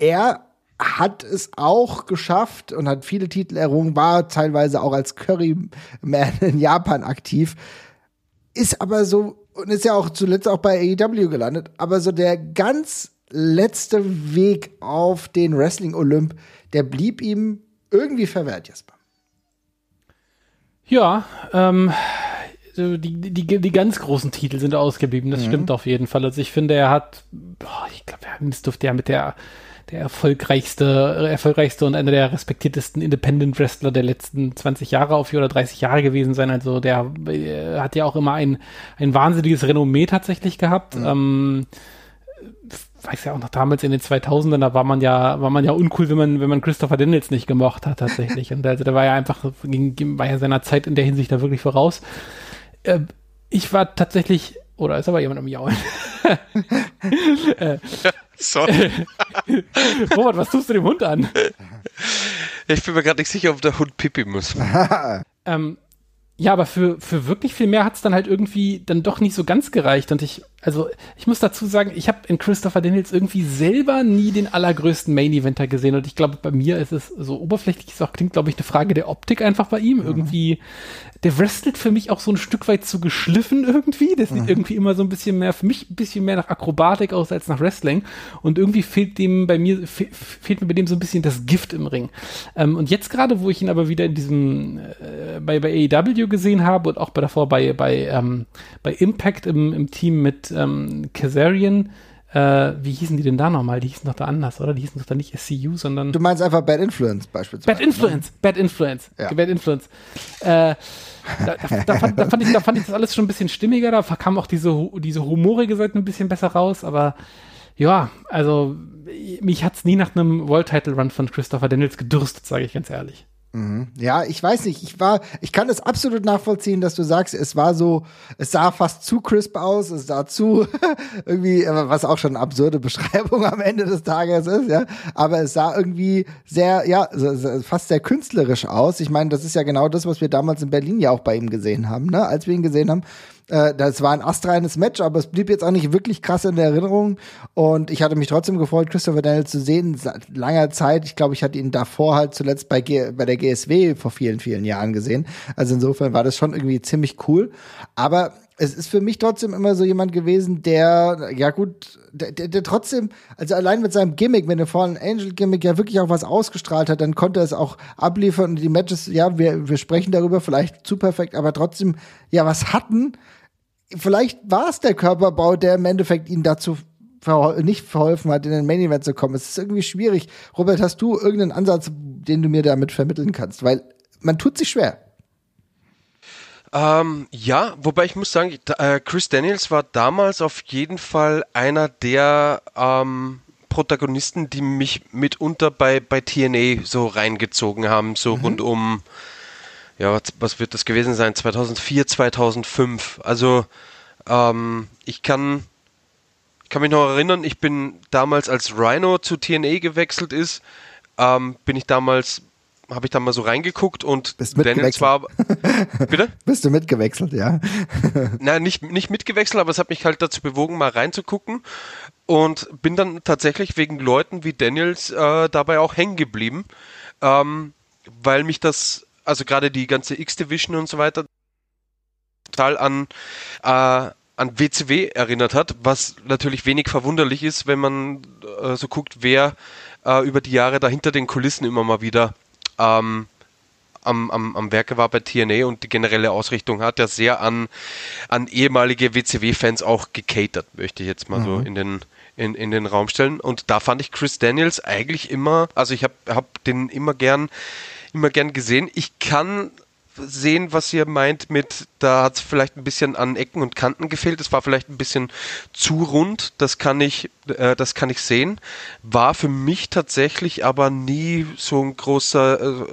er hat es auch geschafft und hat viele Titel errungen, war teilweise auch als Curryman in Japan aktiv, ist aber so und ist ja auch zuletzt auch bei AEW gelandet, aber so der ganz letzte Weg auf den Wrestling Olymp, der blieb ihm irgendwie verwehrt, Jasper. Ja, ähm, die, die, die ganz großen Titel sind ausgeblieben, das mhm. stimmt auf jeden Fall. Also ich finde, er hat, boah, ich glaube, er dürfte ja mit der der erfolgreichste, erfolgreichste und einer der respektiertesten Independent Wrestler der letzten 20 Jahre auf oder 30 Jahre gewesen sein. Also der äh, hat ja auch immer ein, ein wahnsinniges Renommee tatsächlich gehabt. Mhm. Ähm, weiß ja auch noch damals in den 2000ern, da war man ja, war man ja uncool, wenn man, wenn man Christopher Daniels nicht gemocht hat tatsächlich. Und also da war ja einfach, ging, war ja seiner Zeit in der Hinsicht da wirklich voraus. Äh, ich war tatsächlich, oder ist aber jemand am Jaulen? äh, Sorry. Robert, was tust du dem Hund an? Ich bin mir gerade nicht sicher, ob der Hund pipi muss. ähm, ja, aber für, für wirklich viel mehr hat es dann halt irgendwie dann doch nicht so ganz gereicht. Und ich also ich muss dazu sagen, ich habe in Christopher Daniels irgendwie selber nie den allergrößten Main-Eventer gesehen und ich glaube, bei mir ist es so oberflächlich, es auch klingt, glaube ich, eine Frage der Optik einfach bei ihm. Mhm. Irgendwie, der wrestelt für mich auch so ein Stück weit zu geschliffen irgendwie. Das sieht mhm. irgendwie immer so ein bisschen mehr, für mich ein bisschen mehr nach Akrobatik aus als nach Wrestling und irgendwie fehlt dem bei mir, fe fehlt mir bei dem so ein bisschen das Gift im Ring. Ähm, und jetzt gerade, wo ich ihn aber wieder in diesem, äh, bei, bei AEW gesehen habe und auch bei davor bei, bei, ähm, bei Impact im, im Team mit ähm, Kazarian, Äh, wie hießen die denn da nochmal? Die hießen doch da anders, oder? Die hießen doch da nicht SCU, sondern. Du meinst einfach Bad Influence beispielsweise. Bad Influence, ne? Bad Influence, ja. Bad Influence. Äh, da, da, da, fand, da, fand ich, da fand ich das alles schon ein bisschen stimmiger, da kam auch diese, diese humorige Seite ein bisschen besser raus, aber ja, also mich hat es nie nach einem World Title Run von Christopher Daniels gedürstet, sage ich ganz ehrlich. Mhm. Ja, ich weiß nicht. Ich war, ich kann das absolut nachvollziehen, dass du sagst, es war so, es sah fast zu crisp aus, es sah zu irgendwie, was auch schon eine absurde Beschreibung am Ende des Tages ist, ja. Aber es sah irgendwie sehr, ja, fast sehr künstlerisch aus. Ich meine, das ist ja genau das, was wir damals in Berlin ja auch bei ihm gesehen haben, ne? Als wir ihn gesehen haben, äh, das war ein astreines Match, aber es blieb jetzt auch nicht wirklich krass in der Erinnerung. Und ich hatte mich trotzdem gefreut, Christopher Daniel zu sehen. Seit langer Zeit. Ich glaube, ich hatte ihn davor halt zuletzt bei, G bei der GSW vor vielen, vielen Jahren gesehen. Also insofern war das schon irgendwie ziemlich cool. Aber es ist für mich trotzdem immer so jemand gewesen, der, ja gut, der, der, der trotzdem, also allein mit seinem Gimmick, wenn der Fallen Angel Gimmick ja wirklich auch was ausgestrahlt hat, dann konnte er es auch abliefern und die Matches, ja, wir, wir sprechen darüber, vielleicht zu perfekt, aber trotzdem, ja, was hatten, vielleicht war es der Körperbau, der im Endeffekt ihn dazu verhol nicht verholfen hat, in den Main Event zu kommen. Es ist irgendwie schwierig. Robert, hast du irgendeinen Ansatz, den du mir damit vermitteln kannst? Weil man tut sich schwer. Ähm, ja, wobei ich muss sagen, äh, Chris Daniels war damals auf jeden Fall einer der ähm, Protagonisten, die mich mitunter bei, bei TNA so reingezogen haben, so mhm. rund um ja, was, was, wird das gewesen sein? 2004, 2005. Also ähm, ich kann, kann mich noch erinnern, ich bin damals, als Rhino zu TNA gewechselt ist, ähm, bin ich damals, habe ich da mal so reingeguckt und Bist Daniel zwar, bitte? Bist du mitgewechselt, ja? Nein, nicht, nicht mitgewechselt, aber es hat mich halt dazu bewogen, mal reinzugucken und bin dann tatsächlich wegen Leuten wie Daniels äh, dabei auch hängen geblieben, ähm, weil mich das also gerade die ganze X-Division und so weiter, total an, äh, an WCW erinnert hat, was natürlich wenig verwunderlich ist, wenn man äh, so guckt, wer äh, über die Jahre da hinter den Kulissen immer mal wieder ähm, am, am, am Werke war bei TNA und die generelle Ausrichtung hat ja sehr an, an ehemalige WCW-Fans auch gecatert, möchte ich jetzt mal mhm. so in den, in, in den Raum stellen. Und da fand ich Chris Daniels eigentlich immer, also ich habe hab den immer gern immer gern gesehen. Ich kann sehen, was ihr meint mit, da hat es vielleicht ein bisschen an Ecken und Kanten gefehlt. Es war vielleicht ein bisschen zu rund. Das kann ich, äh, das kann ich sehen. War für mich tatsächlich aber nie so ein großer, äh,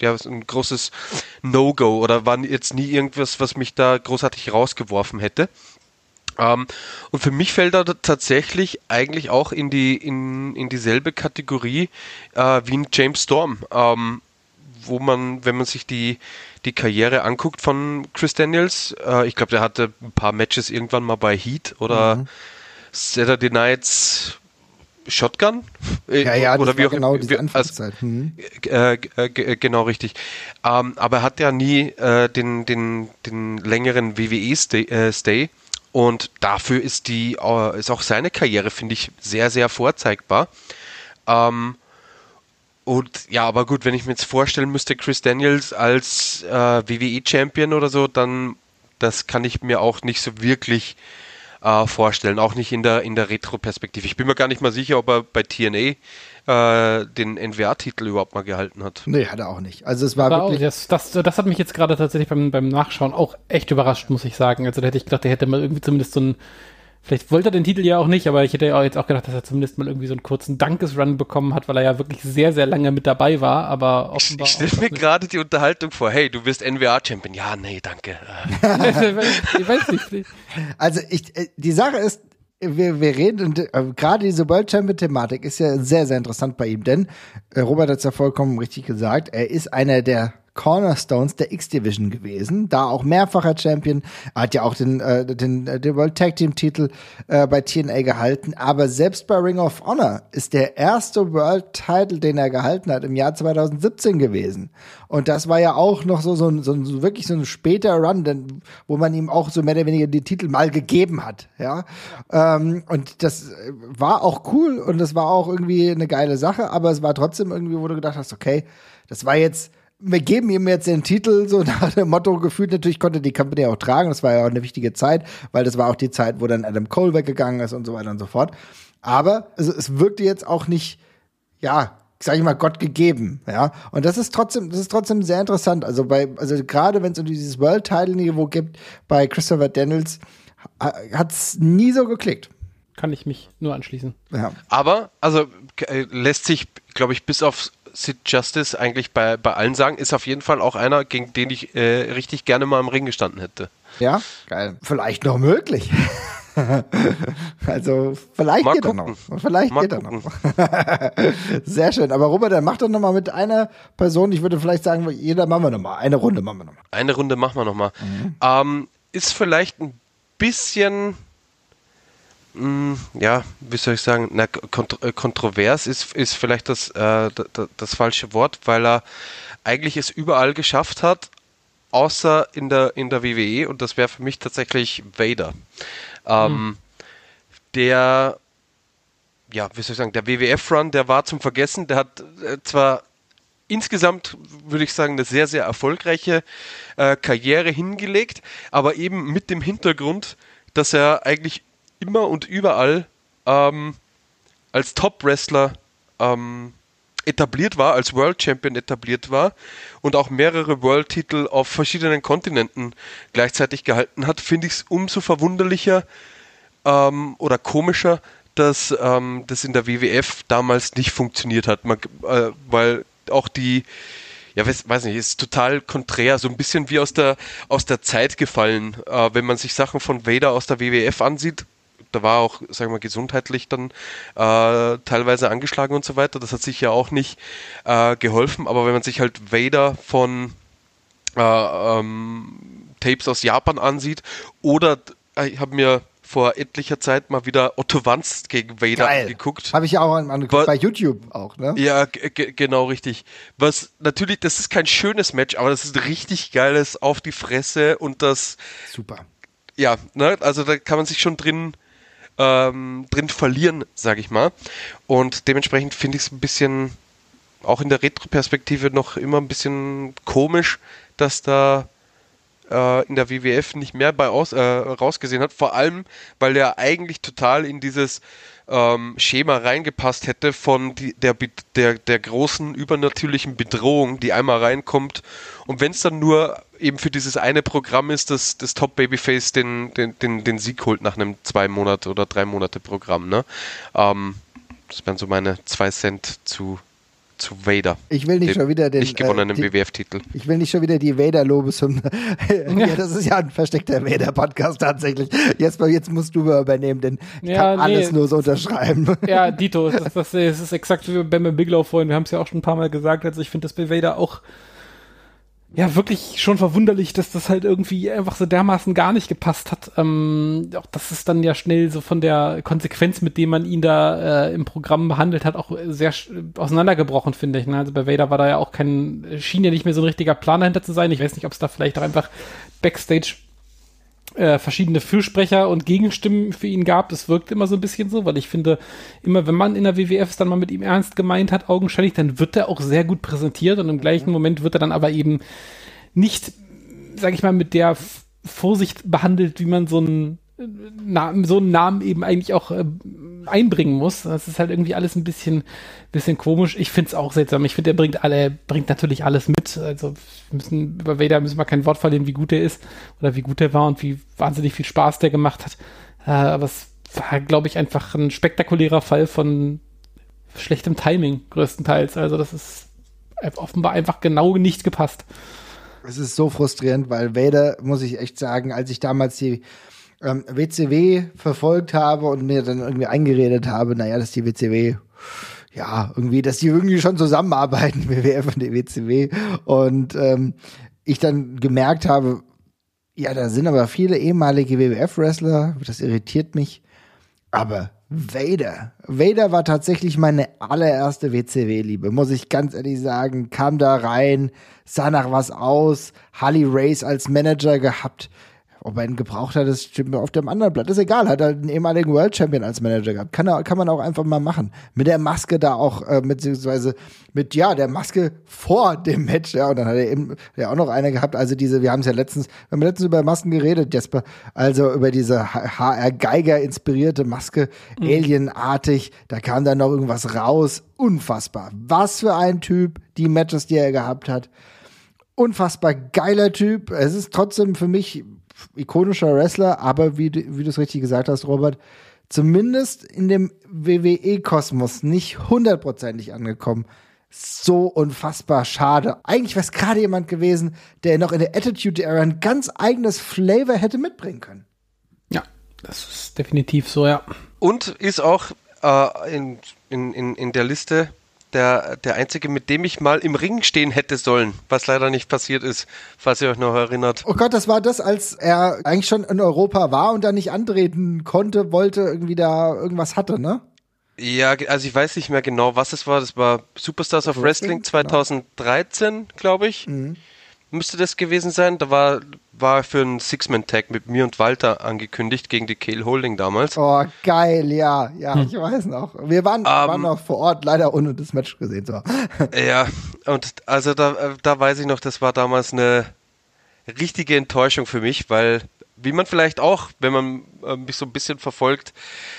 ja, ein großes No-Go oder war jetzt nie irgendwas, was mich da großartig rausgeworfen hätte. Ähm, und für mich fällt er tatsächlich eigentlich auch in die in, in dieselbe Kategorie äh, wie ein James Storm. Ähm, wo man, wenn man sich die, die Karriere anguckt von Chris Daniels, äh, ich glaube, der hatte ein paar Matches irgendwann mal bei Heat oder mhm. Saturday Nights Shotgun? Äh, ja, ja, oder wie auch genau diese Anfangszeit. Also, mhm. äh, äh, genau richtig. Ähm, aber er hat ja nie äh, den, den, den längeren WWE-Stay. Äh, Stay. Und dafür ist die ist auch seine Karriere, finde ich, sehr, sehr vorzeigbar. Ähm, und ja, aber gut, wenn ich mir jetzt vorstellen müsste, Chris Daniels als äh, WWE-Champion oder so, dann das kann ich mir auch nicht so wirklich äh, vorstellen, auch nicht in der, in der Retro-Perspektive. Ich bin mir gar nicht mal sicher, ob er bei TNA äh, den NWA-Titel überhaupt mal gehalten hat. Nee, hat er auch nicht. Also es war, war wirklich. Das, das, das hat mich jetzt gerade tatsächlich beim, beim Nachschauen auch echt überrascht, muss ich sagen. Also da hätte ich gedacht, der hätte mal irgendwie zumindest so ein Vielleicht wollte er den Titel ja auch nicht, aber ich hätte ja jetzt auch gedacht, dass er zumindest mal irgendwie so einen kurzen Dankesrun bekommen hat, weil er ja wirklich sehr, sehr lange mit dabei war, aber offenbar. Ich, ich stelle mir gerade die Unterhaltung vor, hey, du wirst NWA-Champion. Ja, nee, danke. ich weiß nicht. Also ich, äh, die Sache ist, wir, wir reden, äh, gerade diese World Champion-Thematik ist ja sehr, sehr interessant bei ihm, denn äh, Robert hat es ja vollkommen richtig gesagt, er ist einer der Cornerstones der X-Division gewesen, da auch mehrfacher Champion, er hat ja auch den, äh, den, äh, den World Tag Team Titel äh, bei TNA gehalten, aber selbst bei Ring of Honor ist der erste World Title, den er gehalten hat, im Jahr 2017 gewesen. Und das war ja auch noch so, so, ein, so, so wirklich so ein später Run, denn, wo man ihm auch so mehr oder weniger die Titel mal gegeben hat, ja. Ähm, und das war auch cool und das war auch irgendwie eine geile Sache, aber es war trotzdem irgendwie, wo du gedacht hast, okay, das war jetzt wir geben ihm jetzt den Titel, so nach dem Motto gefühlt. Natürlich konnte die Company auch tragen. Das war ja auch eine wichtige Zeit, weil das war auch die Zeit, wo dann Adam Cole weggegangen ist und so weiter und so fort. Aber also, es wirkte jetzt auch nicht, ja, sag ich mal, Gott gegeben, ja. Und das ist trotzdem, das ist trotzdem sehr interessant. Also bei, also gerade wenn es um dieses World-Title-Niveau gibt, bei Christopher Daniels, hat's nie so geklickt. Kann ich mich nur anschließen. Ja. Aber, also äh, lässt sich, glaube ich, bis auf Sid Justice eigentlich bei, bei allen sagen, ist auf jeden Fall auch einer, gegen den ich äh, richtig gerne mal im Ring gestanden hätte. Ja, geil. Vielleicht noch möglich. also vielleicht mal geht gucken. er noch. Vielleicht mal geht gucken. er noch. Sehr schön. Aber Robert, dann mach doch noch mal mit einer Person. Ich würde vielleicht sagen, jeder machen wir noch mal. Eine Runde machen wir noch mal. Eine Runde machen wir noch mal. Mhm. Ähm, ist vielleicht ein bisschen ja, wie soll ich sagen, na, kont äh, kontrovers ist, ist vielleicht das, äh, das falsche Wort, weil er eigentlich es überall geschafft hat, außer in der, in der WWE und das wäre für mich tatsächlich Vader. Ähm, hm. Der, ja, wie soll ich sagen, der WWF-Run, der war zum Vergessen, der hat äh, zwar insgesamt, würde ich sagen, eine sehr, sehr erfolgreiche äh, Karriere hingelegt, aber eben mit dem Hintergrund, dass er eigentlich immer und überall ähm, als Top-Wrestler ähm, etabliert war, als World Champion etabliert war und auch mehrere World-Titel auf verschiedenen Kontinenten gleichzeitig gehalten hat, finde ich es umso verwunderlicher ähm, oder komischer, dass ähm, das in der WWF damals nicht funktioniert hat, Man, äh, weil auch die ja, weiß, weiß nicht, ist total konträr, so ein bisschen wie aus der, aus der Zeit gefallen. Äh, wenn man sich Sachen von Vader aus der WWF ansieht, da war auch, sagen wir gesundheitlich dann äh, teilweise angeschlagen und so weiter. Das hat sich ja auch nicht äh, geholfen. Aber wenn man sich halt Vader von äh, ähm, Tapes aus Japan ansieht oder äh, ich habe mir vor etlicher Zeit mal wieder Otto Wanz gegen Vader Geil. angeguckt. Habe ich ja auch angeguckt, bei YouTube auch, ne? Ja, genau richtig. Was natürlich, das ist kein schönes Match, aber das ist richtig geiles auf die Fresse und das. Super. Ja, ne, also da kann man sich schon drin ähm, drin verlieren, sage ich mal. Und dementsprechend finde ich es ein bisschen, auch in der Retro-Perspektive, noch immer ein bisschen komisch, dass da äh, in der WWF nicht mehr bei aus, äh, rausgesehen hat. Vor allem, weil er eigentlich total in dieses ähm, Schema reingepasst hätte von die, der, der, der großen übernatürlichen Bedrohung, die einmal reinkommt. Und wenn es dann nur eben für dieses eine Programm ist, dass das Top Babyface den, den, den, den Sieg holt nach einem zwei Monate oder drei Monate Programm. Ne? Ähm, das wären so meine zwei Cent zu zu Vader. Ich will nicht schon wieder den nicht gewonnenen äh, WWF-Titel. Ich will nicht schon wieder die Vader-Lobeshymne. ja, das ist ja ein versteckter Vader-Podcast tatsächlich. Jetzt, jetzt musst du übernehmen, denn ich ja, kann nee, alles nur so unterschreiben. Ja, Dito, das, das, das ist exakt wie bei Biglow vorhin. Wir haben es ja auch schon ein paar Mal gesagt. Also ich finde das bei Vader auch ja wirklich schon verwunderlich, dass das halt irgendwie einfach so dermaßen gar nicht gepasst hat. Ähm, auch das ist dann ja schnell so von der Konsequenz, mit dem man ihn da äh, im Programm behandelt hat, auch sehr auseinandergebrochen, finde ich. Ne? Also bei Vader war da ja auch kein, schien ja nicht mehr so ein richtiger Plan dahinter zu sein. Ich weiß nicht, ob es da vielleicht auch einfach Backstage äh, verschiedene Fürsprecher und Gegenstimmen für ihn gab. Das wirkt immer so ein bisschen so, weil ich finde, immer wenn man in der WWF es dann mal mit ihm ernst gemeint hat, augenscheinlich, dann wird er auch sehr gut präsentiert und im gleichen Moment wird er dann aber eben nicht, sag ich mal, mit der Vorsicht behandelt, wie man so einen So einen Namen eben eigentlich auch äh, einbringen muss. Das ist halt irgendwie alles ein bisschen, bisschen komisch. Ich finde es auch seltsam. Ich finde, er bringt alle, bringt natürlich alles mit. Also müssen, über Vader müssen wir kein Wort verlieren, wie gut er ist oder wie gut er war und wie wahnsinnig viel Spaß der gemacht hat. Äh, aber es war, glaube ich, einfach ein spektakulärer Fall von schlechtem Timing, größtenteils. Also das ist offenbar einfach genau nicht gepasst. Es ist so frustrierend, weil Vader, muss ich echt sagen, als ich damals die ähm, WCW verfolgt habe und mir dann irgendwie eingeredet habe, naja, dass die WCW ja, irgendwie, dass die irgendwie schon zusammenarbeiten, WWF und die WCW. Und ähm, ich dann gemerkt habe, ja, da sind aber viele ehemalige WWF-Wrestler, das irritiert mich. Aber Vader. Vader war tatsächlich meine allererste WCW-Liebe, muss ich ganz ehrlich sagen. Kam da rein, sah nach was aus, Harley Race als Manager gehabt ob er ihn gebraucht hat, das stimmt auf dem anderen Blatt. Ist egal, hat er einen ehemaligen World Champion als Manager gehabt. Kann, er, kann man auch einfach mal machen. Mit der Maske da auch, äh, beziehungsweise mit, ja, der Maske vor dem Match, ja, und dann hat er eben ja auch noch eine gehabt. Also diese, wir haben es ja letztens, wir haben letztens über Masken geredet, Jesper. Also über diese HR Geiger inspirierte Maske, mhm. alienartig. Da kam dann noch irgendwas raus. Unfassbar. Was für ein Typ, die Matches, die er gehabt hat unfassbar geiler Typ. Es ist trotzdem für mich ikonischer Wrestler, aber wie, wie du es richtig gesagt hast, Robert, zumindest in dem WWE-Kosmos nicht hundertprozentig angekommen. So unfassbar schade. Eigentlich wäre es gerade jemand gewesen, der noch in der Attitude-Era ein ganz eigenes Flavor hätte mitbringen können. Ja, das ist definitiv so, ja. Und ist auch äh, in, in, in, in der Liste der, der einzige, mit dem ich mal im Ring stehen hätte sollen, was leider nicht passiert ist, falls ihr euch noch erinnert. Oh Gott, das war das, als er eigentlich schon in Europa war und da nicht antreten konnte, wollte, irgendwie da irgendwas hatte, ne? Ja, also ich weiß nicht mehr genau, was es war. Das war Superstars of Wrestling 2013, genau. glaube ich. Mhm müsste das gewesen sein. Da war, war für ein Six-Man-Tag mit mir und Walter angekündigt gegen die Kale Holding damals. Oh, geil, ja, ja, hm. ich weiß noch. Wir waren, um, waren ähm, noch vor Ort, leider ohne das Match gesehen zu haben. Ja, und also da, da weiß ich noch, das war damals eine richtige Enttäuschung für mich, weil wie man vielleicht auch, wenn man äh, mich so ein bisschen verfolgt,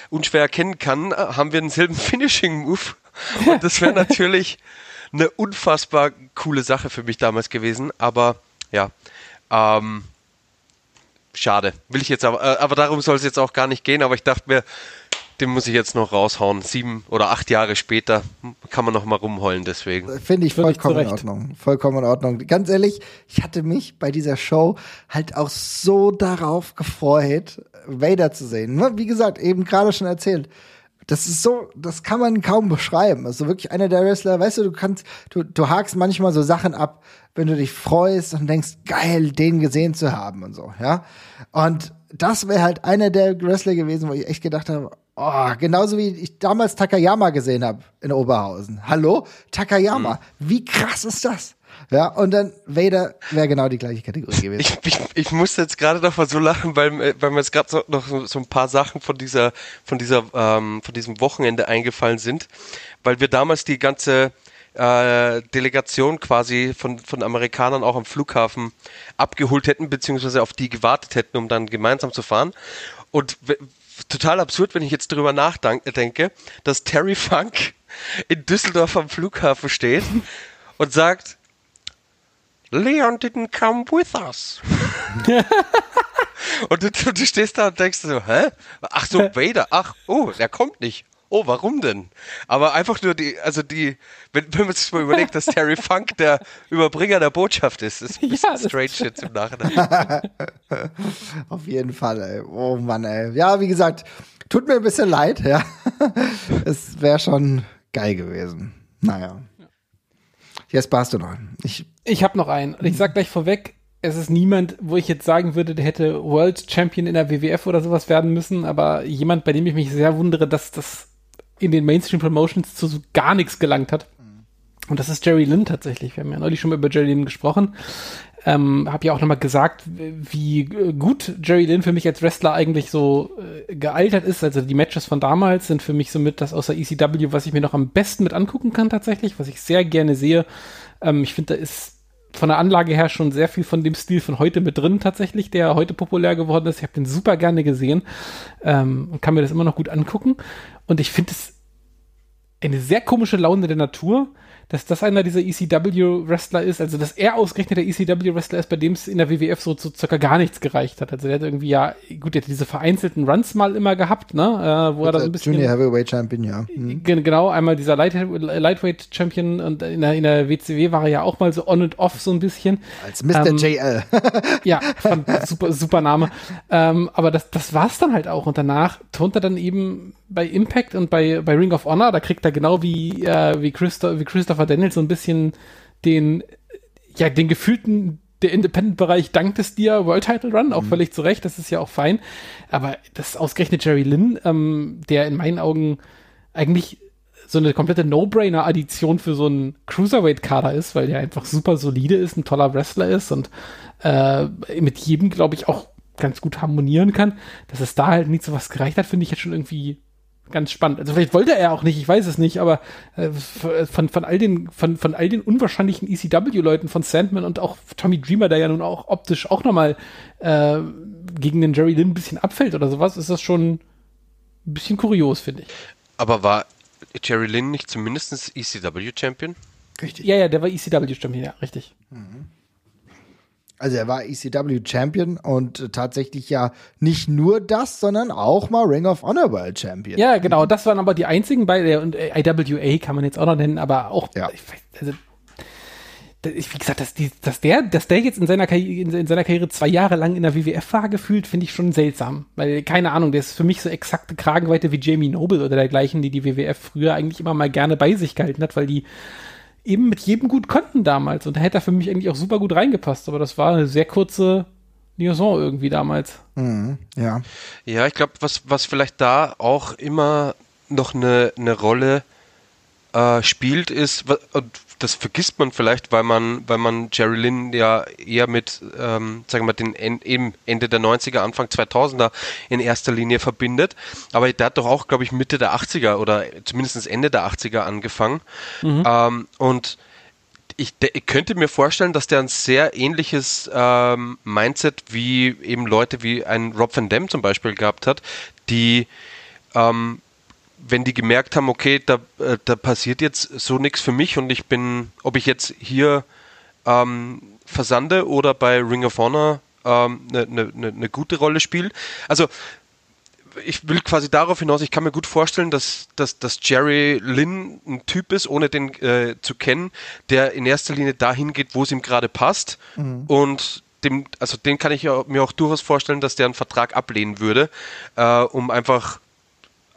unschwer erkennen kann, äh, haben wir denselben Finishing-Move. Und das wäre natürlich eine unfassbar coole Sache für mich damals gewesen. Aber ja, ähm, schade. Will ich jetzt aber, äh, aber darum soll es jetzt auch gar nicht gehen. Aber ich dachte mir, den muss ich jetzt noch raushauen. Sieben oder acht Jahre später kann man noch mal rumheulen deswegen. Finde ich vollkommen in Ordnung. Vollkommen in Ordnung. Ganz ehrlich, ich hatte mich bei dieser Show halt auch so darauf gefreut, Vader zu sehen. Wie gesagt, eben gerade schon erzählt das ist so, das kann man kaum beschreiben. Also wirklich einer der Wrestler, weißt du, du kannst, du, du hakst manchmal so Sachen ab, wenn du dich freust und denkst, geil, den gesehen zu haben und so, ja. Und das wäre halt einer der Wrestler gewesen, wo ich echt gedacht habe, oh, genauso wie ich damals Takayama gesehen habe in Oberhausen. Hallo? Takayama, mhm. wie krass ist das? Ja, und dann Vader wäre genau die gleiche Kategorie gewesen. Ich, ich, ich musste jetzt gerade noch mal so lachen, weil, äh, weil mir jetzt gerade so, noch so, so, ein paar Sachen von dieser, von dieser, ähm, von diesem Wochenende eingefallen sind, weil wir damals die ganze äh, Delegation quasi von, von Amerikanern auch am Flughafen abgeholt hätten, beziehungsweise auf die gewartet hätten, um dann gemeinsam zu fahren. Und total absurd, wenn ich jetzt drüber nachdenke, dass Terry Funk in Düsseldorf am Flughafen steht und sagt, Leon didn't come with us. und du, du, stehst da und denkst so, hä? Ach so, Vader, ach, oh, der kommt nicht. Oh, warum denn? Aber einfach nur die, also die, wenn, wenn man sich mal überlegt, dass Terry Funk der Überbringer der Botschaft ist, ist ein bisschen ja, strange jetzt im Nachhinein. Auf jeden Fall, ey. Oh Mann, ey. Ja, wie gesagt, tut mir ein bisschen leid, ja. es wäre schon geil gewesen. Naja. Jetzt hast du noch einen. Ich, ich habe noch einen. Und ich sag gleich vorweg, es ist niemand, wo ich jetzt sagen würde, der hätte World Champion in der WWF oder sowas werden müssen, aber jemand, bei dem ich mich sehr wundere, dass das in den Mainstream Promotions zu so gar nichts gelangt hat. Und das ist Jerry Lynn tatsächlich. Wir haben ja neulich schon mal über Jerry Lynn gesprochen. Ähm, habe ja auch nochmal gesagt, wie gut Jerry Lynn für mich als Wrestler eigentlich so äh, gealtert ist. Also die Matches von damals sind für mich somit das außer ECW, was ich mir noch am besten mit angucken kann tatsächlich, was ich sehr gerne sehe. Ähm, ich finde, da ist von der Anlage her schon sehr viel von dem Stil von heute mit drin tatsächlich, der heute populär geworden ist. Ich habe den super gerne gesehen ähm, und kann mir das immer noch gut angucken. Und ich finde es eine sehr komische Laune der Natur dass das einer dieser ECW-Wrestler ist, also dass er ausgerechnet der ECW-Wrestler ist, bei dem es in der WWF so zu circa gar nichts gereicht hat. Also der hat irgendwie ja, gut, der hat diese vereinzelten Runs mal immer gehabt, ne, äh, wo er da so ein bisschen. Junior Heavyweight Champion, ja. Mhm. Genau, einmal dieser Light, Lightweight Champion und in der, in der WCW war er ja auch mal so on and off so ein bisschen. Als Mr. Ähm, JL. ja, super, super Name. Ähm, aber das, das war's dann halt auch und danach turnt er dann eben bei Impact und bei, bei Ring of Honor, da kriegt er genau wie, äh, wie, Christo wie Christopher Daniels so ein bisschen den, ja, den gefühlten der Independent-Bereich dankt es dir World Title Run, auch mhm. völlig zu Recht, das ist ja auch fein. Aber das ausgerechnet Jerry Lynn, ähm, der in meinen Augen eigentlich so eine komplette No-Brainer-Addition für so einen Cruiserweight-Kader ist, weil der einfach super solide ist, ein toller Wrestler ist und äh, mit jedem, glaube ich, auch ganz gut harmonieren kann, dass es da halt nicht so was gereicht hat, finde ich jetzt schon irgendwie ganz spannend. Also vielleicht wollte er auch nicht, ich weiß es nicht, aber äh, von, von all den, von, von all den unwahrscheinlichen ECW-Leuten, von Sandman und auch Tommy Dreamer, der ja nun auch optisch auch nochmal äh, gegen den Jerry Lynn ein bisschen abfällt oder sowas, ist das schon ein bisschen kurios, finde ich. Aber war Jerry Lynn nicht zumindest ECW-Champion? Richtig. Ja, ja, der war ECW-Champion, ja, richtig. Mhm. Also er war ECW Champion und tatsächlich ja nicht nur das, sondern auch mal Ring of Honor World Champion. Ja, genau, das waren aber die einzigen beide und äh, IWA kann man jetzt auch noch nennen, aber auch ja. also, wie gesagt, dass, die, dass, der, dass der jetzt in seiner, Karriere, in seiner Karriere zwei Jahre lang in der WWF war, gefühlt, finde ich schon seltsam. Weil, keine Ahnung, der ist für mich so exakte Kragenweite wie Jamie Noble oder dergleichen, die die WWF früher eigentlich immer mal gerne bei sich gehalten hat, weil die eben mit jedem gut konnten damals. Und da hätte er für mich eigentlich auch super gut reingepasst. Aber das war eine sehr kurze Liaison irgendwie damals. Mhm, ja. Ja, ich glaube, was, was vielleicht da auch immer noch eine, eine Rolle äh, spielt, ist, und das vergisst man vielleicht, weil man, weil man Jerry Lynn ja eher mit, ähm, sagen wir mal, den eben Ende der 90er, Anfang 2000er in erster Linie verbindet. Aber der hat doch auch, glaube ich, Mitte der 80er oder zumindest Ende der 80er angefangen. Mhm. Ähm, und ich, ich, könnte mir vorstellen, dass der ein sehr ähnliches ähm, Mindset wie eben Leute wie ein Rob Van Dam zum Beispiel gehabt hat, die ähm, wenn die gemerkt haben, okay, da, äh, da passiert jetzt so nichts für mich und ich bin, ob ich jetzt hier ähm, versande oder bei Ring of Honor eine ähm, ne, ne, ne, ne gute Rolle spiele. Also ich will quasi darauf hinaus, ich kann mir gut vorstellen, dass, dass, dass Jerry Lynn ein Typ ist, ohne den äh, zu kennen, der in erster Linie dahin geht, wo es ihm gerade passt. Mhm. Und dem, also den kann ich mir auch durchaus vorstellen, dass der einen Vertrag ablehnen würde, äh, um einfach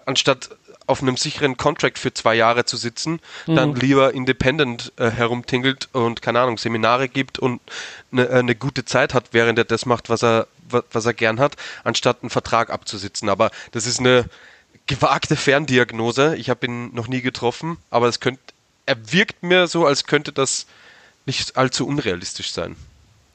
anstatt auf einem sicheren Contract für zwei Jahre zu sitzen, mhm. dann lieber independent äh, herumtingelt und, keine Ahnung, Seminare gibt und eine, äh, eine gute Zeit hat, während er das macht, was er, was er gern hat, anstatt einen Vertrag abzusitzen. Aber das ist eine gewagte Ferndiagnose. Ich habe ihn noch nie getroffen, aber es könnte, er wirkt mir so, als könnte das nicht allzu unrealistisch sein.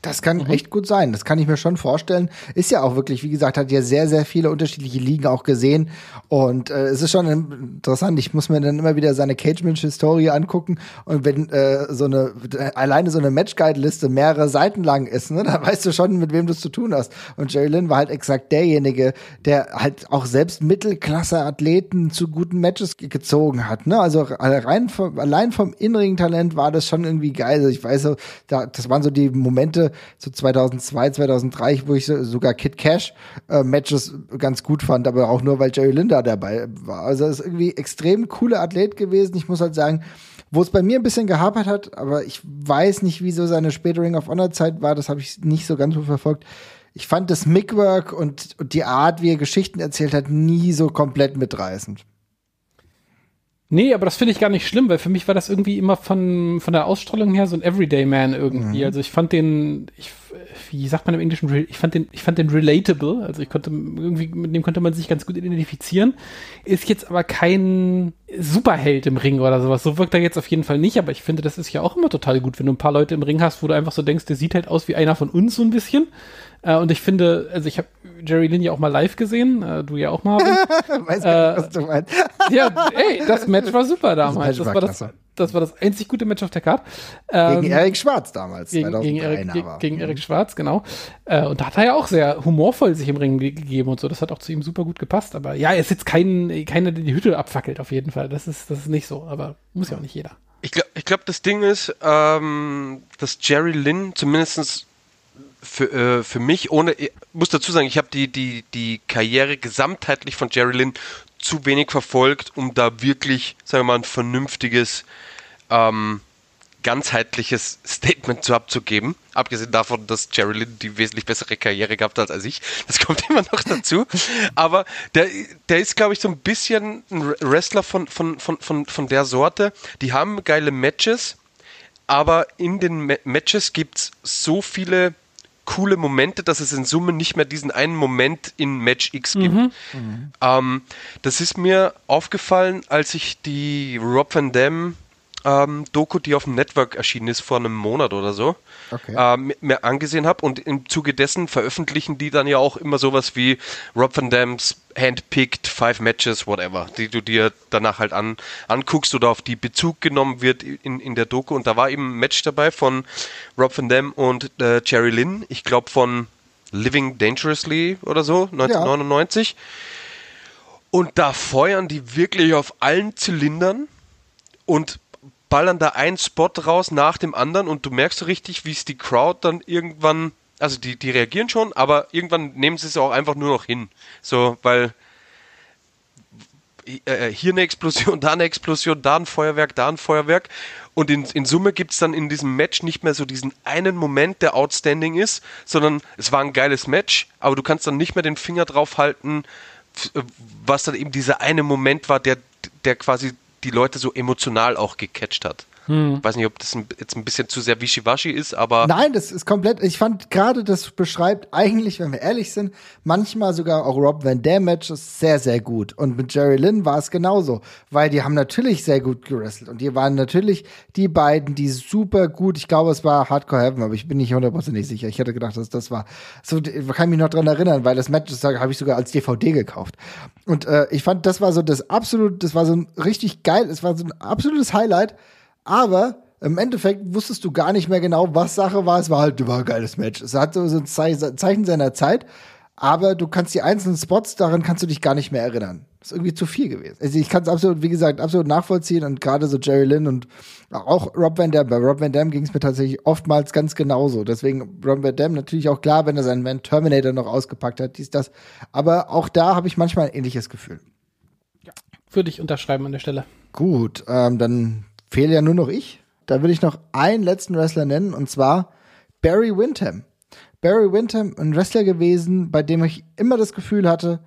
Das kann mhm. echt gut sein. Das kann ich mir schon vorstellen. Ist ja auch wirklich, wie gesagt, hat ja sehr, sehr viele unterschiedliche Ligen auch gesehen. Und äh, es ist schon interessant. Ich muss mir dann immer wieder seine Cage-Match-Historie angucken. Und wenn äh, so eine, alleine so eine Match-Guide-Liste mehrere Seiten lang ist, ne, dann weißt du schon, mit wem du es zu tun hast. Und Jerry Lynn war halt exakt derjenige, der halt auch selbst Mittelklasse-Athleten zu guten Matches gezogen hat. Ne? Also rein vom, allein vom inneren Talent war das schon irgendwie geil. Also ich weiß so, da, das waren so die Momente, so 2002, 2003, wo ich so, sogar Kid Cash äh, Matches ganz gut fand, aber auch nur, weil Jerry Linda dabei war. Also ist irgendwie extrem cooler Athlet gewesen. Ich muss halt sagen, wo es bei mir ein bisschen gehapert hat, aber ich weiß nicht, wieso seine späte Ring of Honor Zeit war, das habe ich nicht so ganz so verfolgt. Ich fand das Mickwork und, und die Art, wie er Geschichten erzählt hat, nie so komplett mitreißend. Nee, aber das finde ich gar nicht schlimm, weil für mich war das irgendwie immer von, von der Ausstrahlung her so ein Everyday Man irgendwie. Mhm. Also ich fand den, ich, wie sagt man im Englischen, ich fand den, ich fand den relatable. Also ich konnte irgendwie, mit dem konnte man sich ganz gut identifizieren. Ist jetzt aber kein Superheld im Ring oder sowas. So wirkt er jetzt auf jeden Fall nicht, aber ich finde, das ist ja auch immer total gut, wenn du ein paar Leute im Ring hast, wo du einfach so denkst, der sieht halt aus wie einer von uns so ein bisschen. Äh, und ich finde, also ich habe Jerry Lynn ja auch mal live gesehen, äh, du ja auch mal. Weiß gar nicht, was du meinst. ja, ey, das Match war super damals. Das, das war, das, das war das einzig gute Match auf der Karte. Ähm, gegen Erik Schwarz damals. Gegen, gegen, Erik, ge gegen Erik Schwarz, genau. Äh, und da hat er ja auch sehr humorvoll sich im Ring gegeben und so. Das hat auch zu ihm super gut gepasst. Aber ja, er ist jetzt kein, keiner, der die Hütte abfackelt, auf jeden Fall. Das ist, das ist nicht so. Aber muss ja auch nicht jeder. Ich glaube, ich glaub, das Ding ist, ähm, dass Jerry Lynn zumindest für, äh, für mich, ohne, ich muss dazu sagen, ich habe die, die, die Karriere gesamtheitlich von Jerry Lynn zu wenig verfolgt, um da wirklich, sagen wir mal, ein vernünftiges, ähm, ganzheitliches Statement zu abzugeben. Abgesehen davon, dass Jerry Lynn die wesentlich bessere Karriere gehabt hat als ich. Das kommt immer noch dazu. Aber der, der ist, glaube ich, so ein bisschen ein Wrestler von, von, von, von, von der Sorte. Die haben geile Matches, aber in den Matches gibt es so viele coole Momente, dass es in Summe nicht mehr diesen einen Moment in Match X gibt. Mhm. Mhm. Ähm, das ist mir aufgefallen, als ich die Rob Van Dam ähm, Doku, die auf dem Network erschienen ist vor einem Monat oder so, Okay. ähm, mir angesehen habe. Und im Zuge dessen veröffentlichen die dann ja auch immer sowas wie Rob Van Dams Handpicked Five Matches, whatever, die du dir danach halt an, anguckst oder auf die Bezug genommen wird in, in der Doku. Und da war eben ein Match dabei von Rob Van Dam und äh, Jerry Lynn, ich glaube von Living Dangerously oder so, 1999. Und da feuern die wirklich auf allen Zylindern und ballern da einen Spot raus nach dem anderen und du merkst so richtig, wie es die Crowd dann irgendwann, also die, die reagieren schon, aber irgendwann nehmen sie es auch einfach nur noch hin. So, weil äh, hier eine Explosion, da eine Explosion, da ein Feuerwerk, da ein Feuerwerk. Und in, in Summe gibt es dann in diesem Match nicht mehr so diesen einen Moment, der outstanding ist, sondern es war ein geiles Match, aber du kannst dann nicht mehr den Finger drauf halten, äh, was dann eben dieser eine Moment war, der, der quasi die Leute so emotional auch gecatcht hat. Ich weiß nicht, ob das jetzt ein bisschen zu sehr wischiwaschi ist, aber Nein, das ist komplett. Ich fand gerade, das beschreibt eigentlich, wenn wir ehrlich sind, manchmal sogar auch Rob Van Dam Matches sehr, sehr gut. Und mit Jerry Lynn war es genauso, weil die haben natürlich sehr gut gewrestelt und die waren natürlich die beiden, die super gut. Ich glaube, es war Hardcore Heaven, aber ich bin nicht hundertprozentig sicher. Ich hätte gedacht, dass das war. So ich kann mich noch dran erinnern, weil das Match das habe ich sogar als DVD gekauft. Und äh, ich fand, das war so das absolut, das war so ein richtig geil, es war so ein absolutes Highlight. Aber im Endeffekt wusstest du gar nicht mehr genau, was Sache war. Es war halt war ein geiles Match. Es hat so ein Ze- Zeichen seiner Zeit, aber du kannst die einzelnen Spots, daran kannst du dich gar nicht mehr erinnern. Das ist irgendwie zu viel gewesen. Also ich kann es absolut, wie gesagt, absolut nachvollziehen und gerade so Jerry Lynn und auch Rob Van Dam. Bei Rob Van Dam ging es mir tatsächlich oftmals ganz genauso. Deswegen Rob Van Dam natürlich auch klar, wenn er seinen Man Terminator noch ausgepackt hat, dies, das. Aber auch da habe ich manchmal ein ähnliches Gefühl. Würde ich unterschreiben an der Stelle. Gut, ähm, dann fehle ja nur noch ich. Da will ich noch einen letzten Wrestler nennen und zwar Barry Windham. Barry Windham, ein Wrestler gewesen, bei dem ich immer das Gefühl hatte,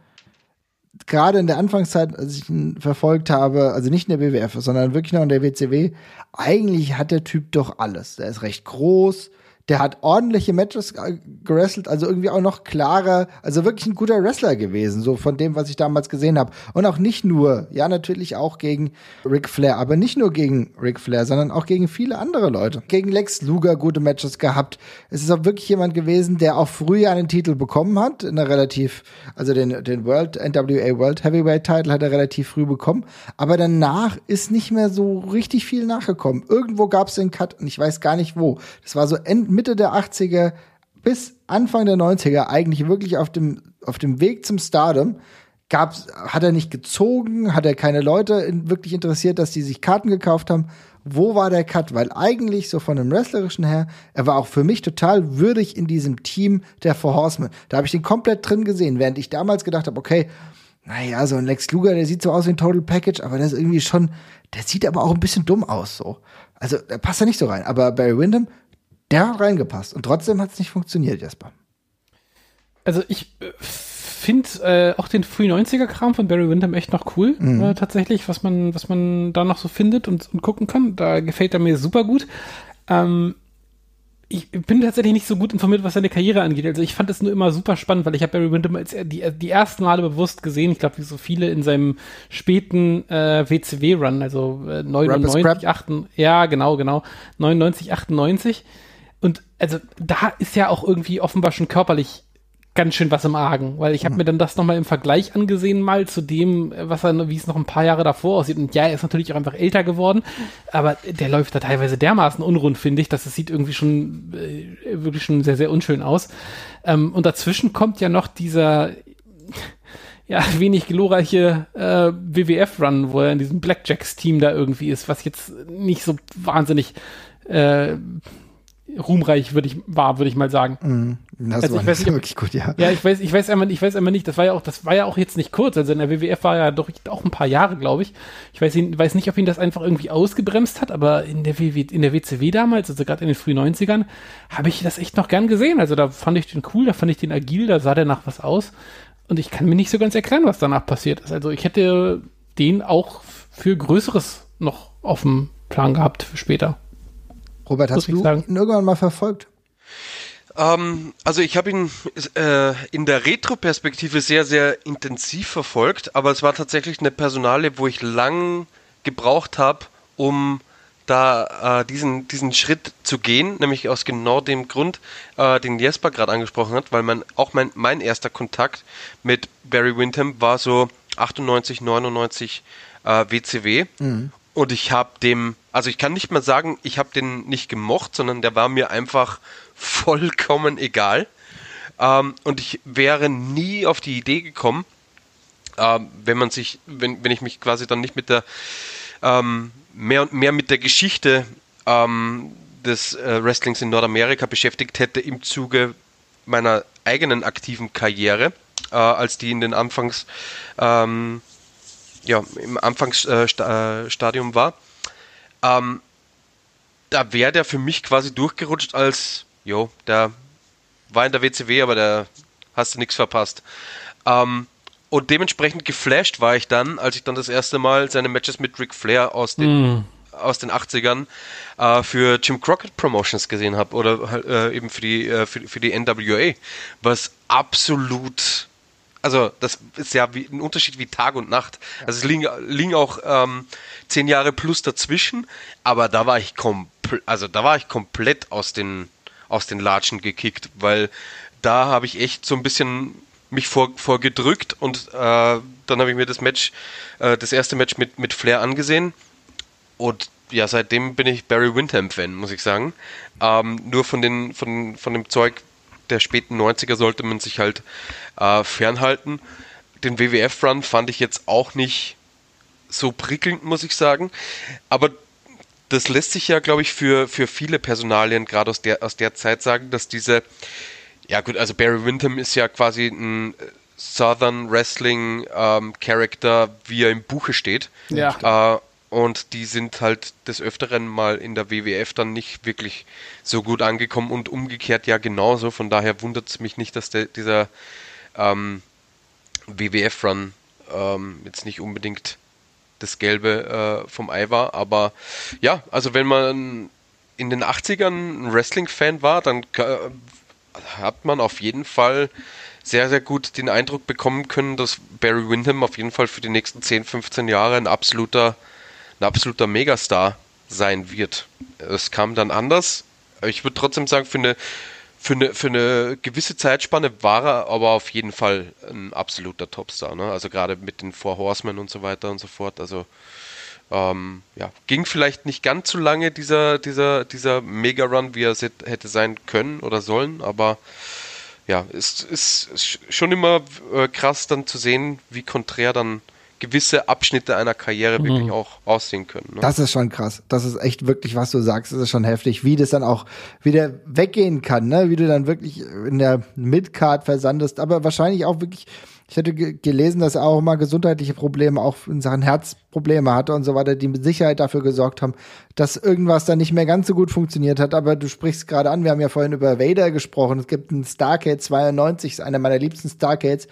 gerade in der Anfangszeit, als ich ihn verfolgt habe, also nicht in der WWF, sondern wirklich noch in der WCW, eigentlich hat der Typ doch alles. Der ist recht groß, der hat ordentliche Matches äh, gewrestelt, also irgendwie auch noch klarer, also wirklich ein guter Wrestler gewesen, so von dem, was ich damals gesehen habe. Und auch nicht nur, ja, natürlich auch gegen Ric Flair, aber nicht nur gegen Ric Flair, sondern auch gegen viele andere Leute. Gegen Lex Luger gute Matches gehabt. Es ist auch wirklich jemand gewesen, der auch früher einen Titel bekommen hat, in einer relativ, also den, den World, NWA World Heavyweight Title hat er relativ früh bekommen, aber danach ist nicht mehr so richtig viel nachgekommen. Irgendwo gab es den Cut und ich weiß gar nicht wo. Das war so End, Mitte der 80er bis Anfang der 90er eigentlich wirklich auf dem, auf dem Weg zum Stardom. Gab's, hat er nicht gezogen, hat er keine Leute in, wirklich interessiert, dass die sich Karten gekauft haben. Wo war der Cut? Weil eigentlich so von dem Wrestlerischen her, er war auch für mich total würdig in diesem Team der Four Horsemen. Da habe ich den komplett drin gesehen, während ich damals gedacht habe, okay, naja, so ein Lex Luger, der sieht so aus wie ein Total Package, aber der ist irgendwie schon, der sieht aber auch ein bisschen dumm aus, so. Also, der passt da nicht so rein. Aber Barry Windham, der hat reingepasst. Und trotzdem hat es nicht funktioniert, Jasper. Also ich äh, finde äh, auch den Früh 90er-Kram von Barry Windham echt noch cool, äh, tatsächlich, was man, was man da noch so findet und, und gucken kann. Da gefällt er mir super gut. Ähm, ich bin tatsächlich nicht so gut informiert, was seine Karriere angeht. Also ich fand es nur immer super spannend, weil ich habe Barry Windham als die, die ersten Male bewusst gesehen. Ich glaube, wie so viele in seinem späten äh, WCW-Run, also äh, 99, Scrap. 98, ja genau, genau, 99, 98. Und also da ist ja auch irgendwie offenbar schon körperlich ganz schön was im Argen, weil ich habe mir dann das nochmal im Vergleich angesehen, mal zu dem, was er, wie es noch ein paar Jahre davor aussieht. Und ja, er ist natürlich auch einfach älter geworden, aber der läuft da teilweise dermaßen unrund, finde ich, dass es sieht irgendwie schon äh, wirklich schon sehr, sehr unschön aus. Ähm, und dazwischen kommt ja noch dieser ja, wenig glorreiche äh, WWF-Run, wo er in diesem Blackjacks-Team da irgendwie ist, was jetzt nicht so wahnsinnig äh, ruhmreich würde ich, war, würde ich mal sagen. Das Also war ich weiß nicht wirklich gut, ja. Ja, ich weiß, ich weiß einmal, ich weiß einmal nicht, das war ja auch, das war ja auch jetzt nicht kurz. Also in der WWF war ja doch auch ein paar Jahre, glaube ich. Ich weiß, weiß nicht, ob ihn das einfach irgendwie ausgebremst hat, aber in der, WW, in der WCW damals, also gerade in den frühen 90ern, habe ich das echt noch gern gesehen. Also da fand ich den cool, da fand ich den agil, da sah der nach was aus. Und ich kann mir nicht so ganz erklären, was danach passiert ist. Also ich hätte den auch für Größeres noch auf dem Plan gehabt für später. Robert, hast du sagen. ihn irgendwann mal verfolgt? Ähm, also ich habe ihn äh, in der Retro-Perspektive sehr, sehr intensiv verfolgt, aber es war tatsächlich eine Personale, wo ich lang gebraucht habe, um da äh, diesen, diesen Schritt zu gehen, nämlich aus genau dem Grund, äh, den Jesper gerade angesprochen hat, weil man auch mein, mein erster Kontakt mit Barry Windham war so 98, 99 äh, WCW. Mhm. Und ich habe dem, also ich kann nicht mal sagen, ich habe den nicht gemocht, sondern der war mir einfach vollkommen egal. Ähm, und ich wäre nie auf die Idee gekommen, ähm, wenn man sich, wenn, wenn ich mich quasi dann nicht mit der ähm, mehr und mehr mit der Geschichte ähm, des äh, Wrestlings in Nordamerika beschäftigt hätte im Zuge meiner eigenen aktiven Karriere, äh, als die in den Anfangs ähm, ja, im Anfangsstadium äh, war. Ähm, da wäre der für mich quasi durchgerutscht als, jo, der war in der WCW, aber da hast du nichts verpasst. Ähm, und dementsprechend geflasht war ich dann, als ich dann das erste Mal seine Matches mit Ric Flair aus den, mm. aus den 80ern äh, für Jim Crockett Promotions gesehen habe oder äh, eben für die, äh, für, für die NWA, was absolut also das ist ja wie, ein Unterschied wie Tag und Nacht. Also es liegen, liegen auch ähm, zehn Jahre plus dazwischen, aber da war ich komplett, also da war ich komplett aus den aus den Latschen gekickt, weil da habe ich echt so ein bisschen mich vor, vorgedrückt und äh, dann habe ich mir das Match, äh, das erste Match mit, mit Flair angesehen und ja, seitdem bin ich Barry Windham-Fan, muss ich sagen. Ähm, nur von, den, von, von dem Zeug der späten 90er sollte man sich halt äh, fernhalten. Den WWF-Run fand ich jetzt auch nicht so prickelnd, muss ich sagen. Aber das lässt sich ja, glaube ich, für, für viele Personalien gerade aus der, aus der Zeit sagen, dass diese ja gut, also Barry Windham ist ja quasi ein Southern Wrestling ähm, Character, wie er im Buche steht. Ja. Äh, und die sind halt des Öfteren mal in der WWF dann nicht wirklich so gut angekommen und umgekehrt ja genauso. Von daher wundert es mich nicht, dass der, dieser ähm, WWF-Run ähm, jetzt nicht unbedingt das Gelbe äh, vom Ei war. Aber ja, also wenn man in den 80ern ein Wrestling-Fan war, dann hat man auf jeden Fall sehr, sehr gut den Eindruck bekommen können, dass Barry Windham auf jeden Fall für die nächsten 10, 15 Jahre ein absoluter, ein absoluter Megastar sein wird. Es kam dann anders. Ich würde trotzdem sagen, für eine, für eine, für eine gewisse Zeitspanne war er aber auf jeden Fall ein absoluter Topstar. Ne? Also gerade mit den Four Horsemen und so weiter und so fort. Also ähm, ja, ging vielleicht nicht ganz so lange dieser, dieser, dieser Mega-Run, wie er hätte sein können oder sollen, aber ja, es ist, ist schon immer äh, krass dann zu sehen, wie konträr dann gewisse Abschnitte einer Karriere mhm. wirklich auch aussehen können. Ne? Das ist schon krass. Das ist echt wirklich, was du sagst, das ist schon heftig, wie das dann auch wieder weggehen kann, ne? Wie du dann wirklich in der Midcard versandest, aber wahrscheinlich auch wirklich ich hätte gelesen, dass er auch mal gesundheitliche Probleme, auch in Sachen Herzprobleme hatte und so weiter, die mit Sicherheit dafür gesorgt haben, dass irgendwas dann nicht mehr ganz so gut funktioniert hat. Aber du sprichst gerade an, wir haben ja vorhin über Vader gesprochen. Es gibt einen Starcade 92, ist einer meiner liebsten Starcades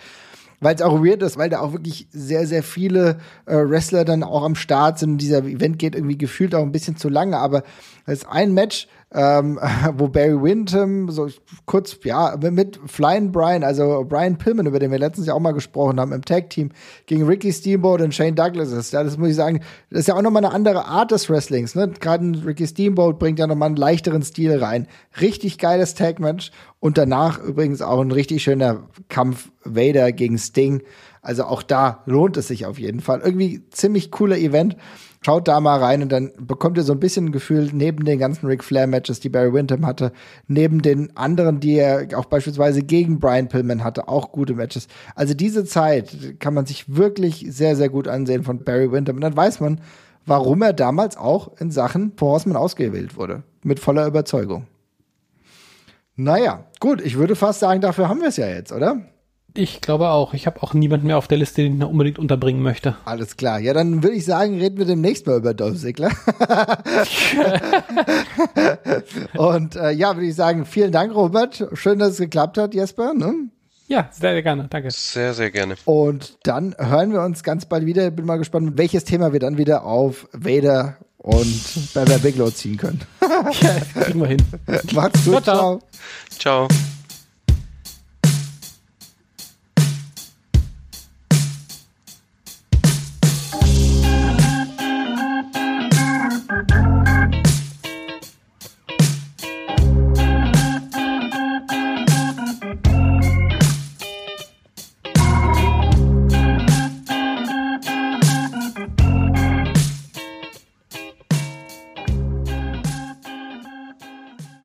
weil es auch weird ist, weil da auch wirklich sehr, sehr viele äh, Wrestler dann auch am Start sind. Dieser Event geht irgendwie gefühlt auch ein bisschen zu lange, aber ist ein Match, ähm, wo Barry Windham so kurz, ja, mit Flying Brian, also Brian Pillman, über den wir letztens ja auch mal gesprochen haben, im Tag-Team gegen Ricky Steamboat und Shane Douglas ist. Ja, das muss ich sagen, das ist ja auch nochmal eine andere Art des Wrestlings, ne? Gerade Ricky Steamboat bringt ja nochmal einen leichteren Stil rein. Richtig geiles Tag-Match und danach übrigens auch ein richtig schöner Kampf Vader gegen Sting. Also auch da lohnt es sich auf jeden Fall. Irgendwie ziemlich cooler Event. Schaut da mal rein und dann bekommt ihr so ein bisschen ein Gefühl, neben den ganzen Ric Flair-Matches, die Barry Windham hatte, neben den anderen, die er auch beispielsweise gegen Brian Pillman hatte, auch gute Matches. Also diese Zeit kann man sich wirklich sehr, sehr gut ansehen von Barry Windham. Und dann weiß man, warum er damals auch in Sachen Horseman ausgewählt wurde. Mit voller Überzeugung. Naja, gut, ich würde fast sagen, dafür haben wir es ja jetzt, oder? Ich glaube auch. Ich habe auch niemanden mehr auf der Liste, den ich noch unbedingt unterbringen möchte. Alles klar. Ja, dann würde ich sagen, reden wir demnächst mal über Dolph Ziggler. Und äh, ja, würde ich sagen, vielen Dank, Robert. Schön, dass es geklappt hat, Jesper. Ne? Ja, sehr, sehr gerne. Danke. Sehr, sehr gerne. Und dann hören wir uns ganz bald wieder. Bin mal gespannt, welches Thema wir dann wieder auf Vader und Bever Bigelow ziehen können. ja, kriegen wir hin. Macht's gut. ciao. ciao. ciao.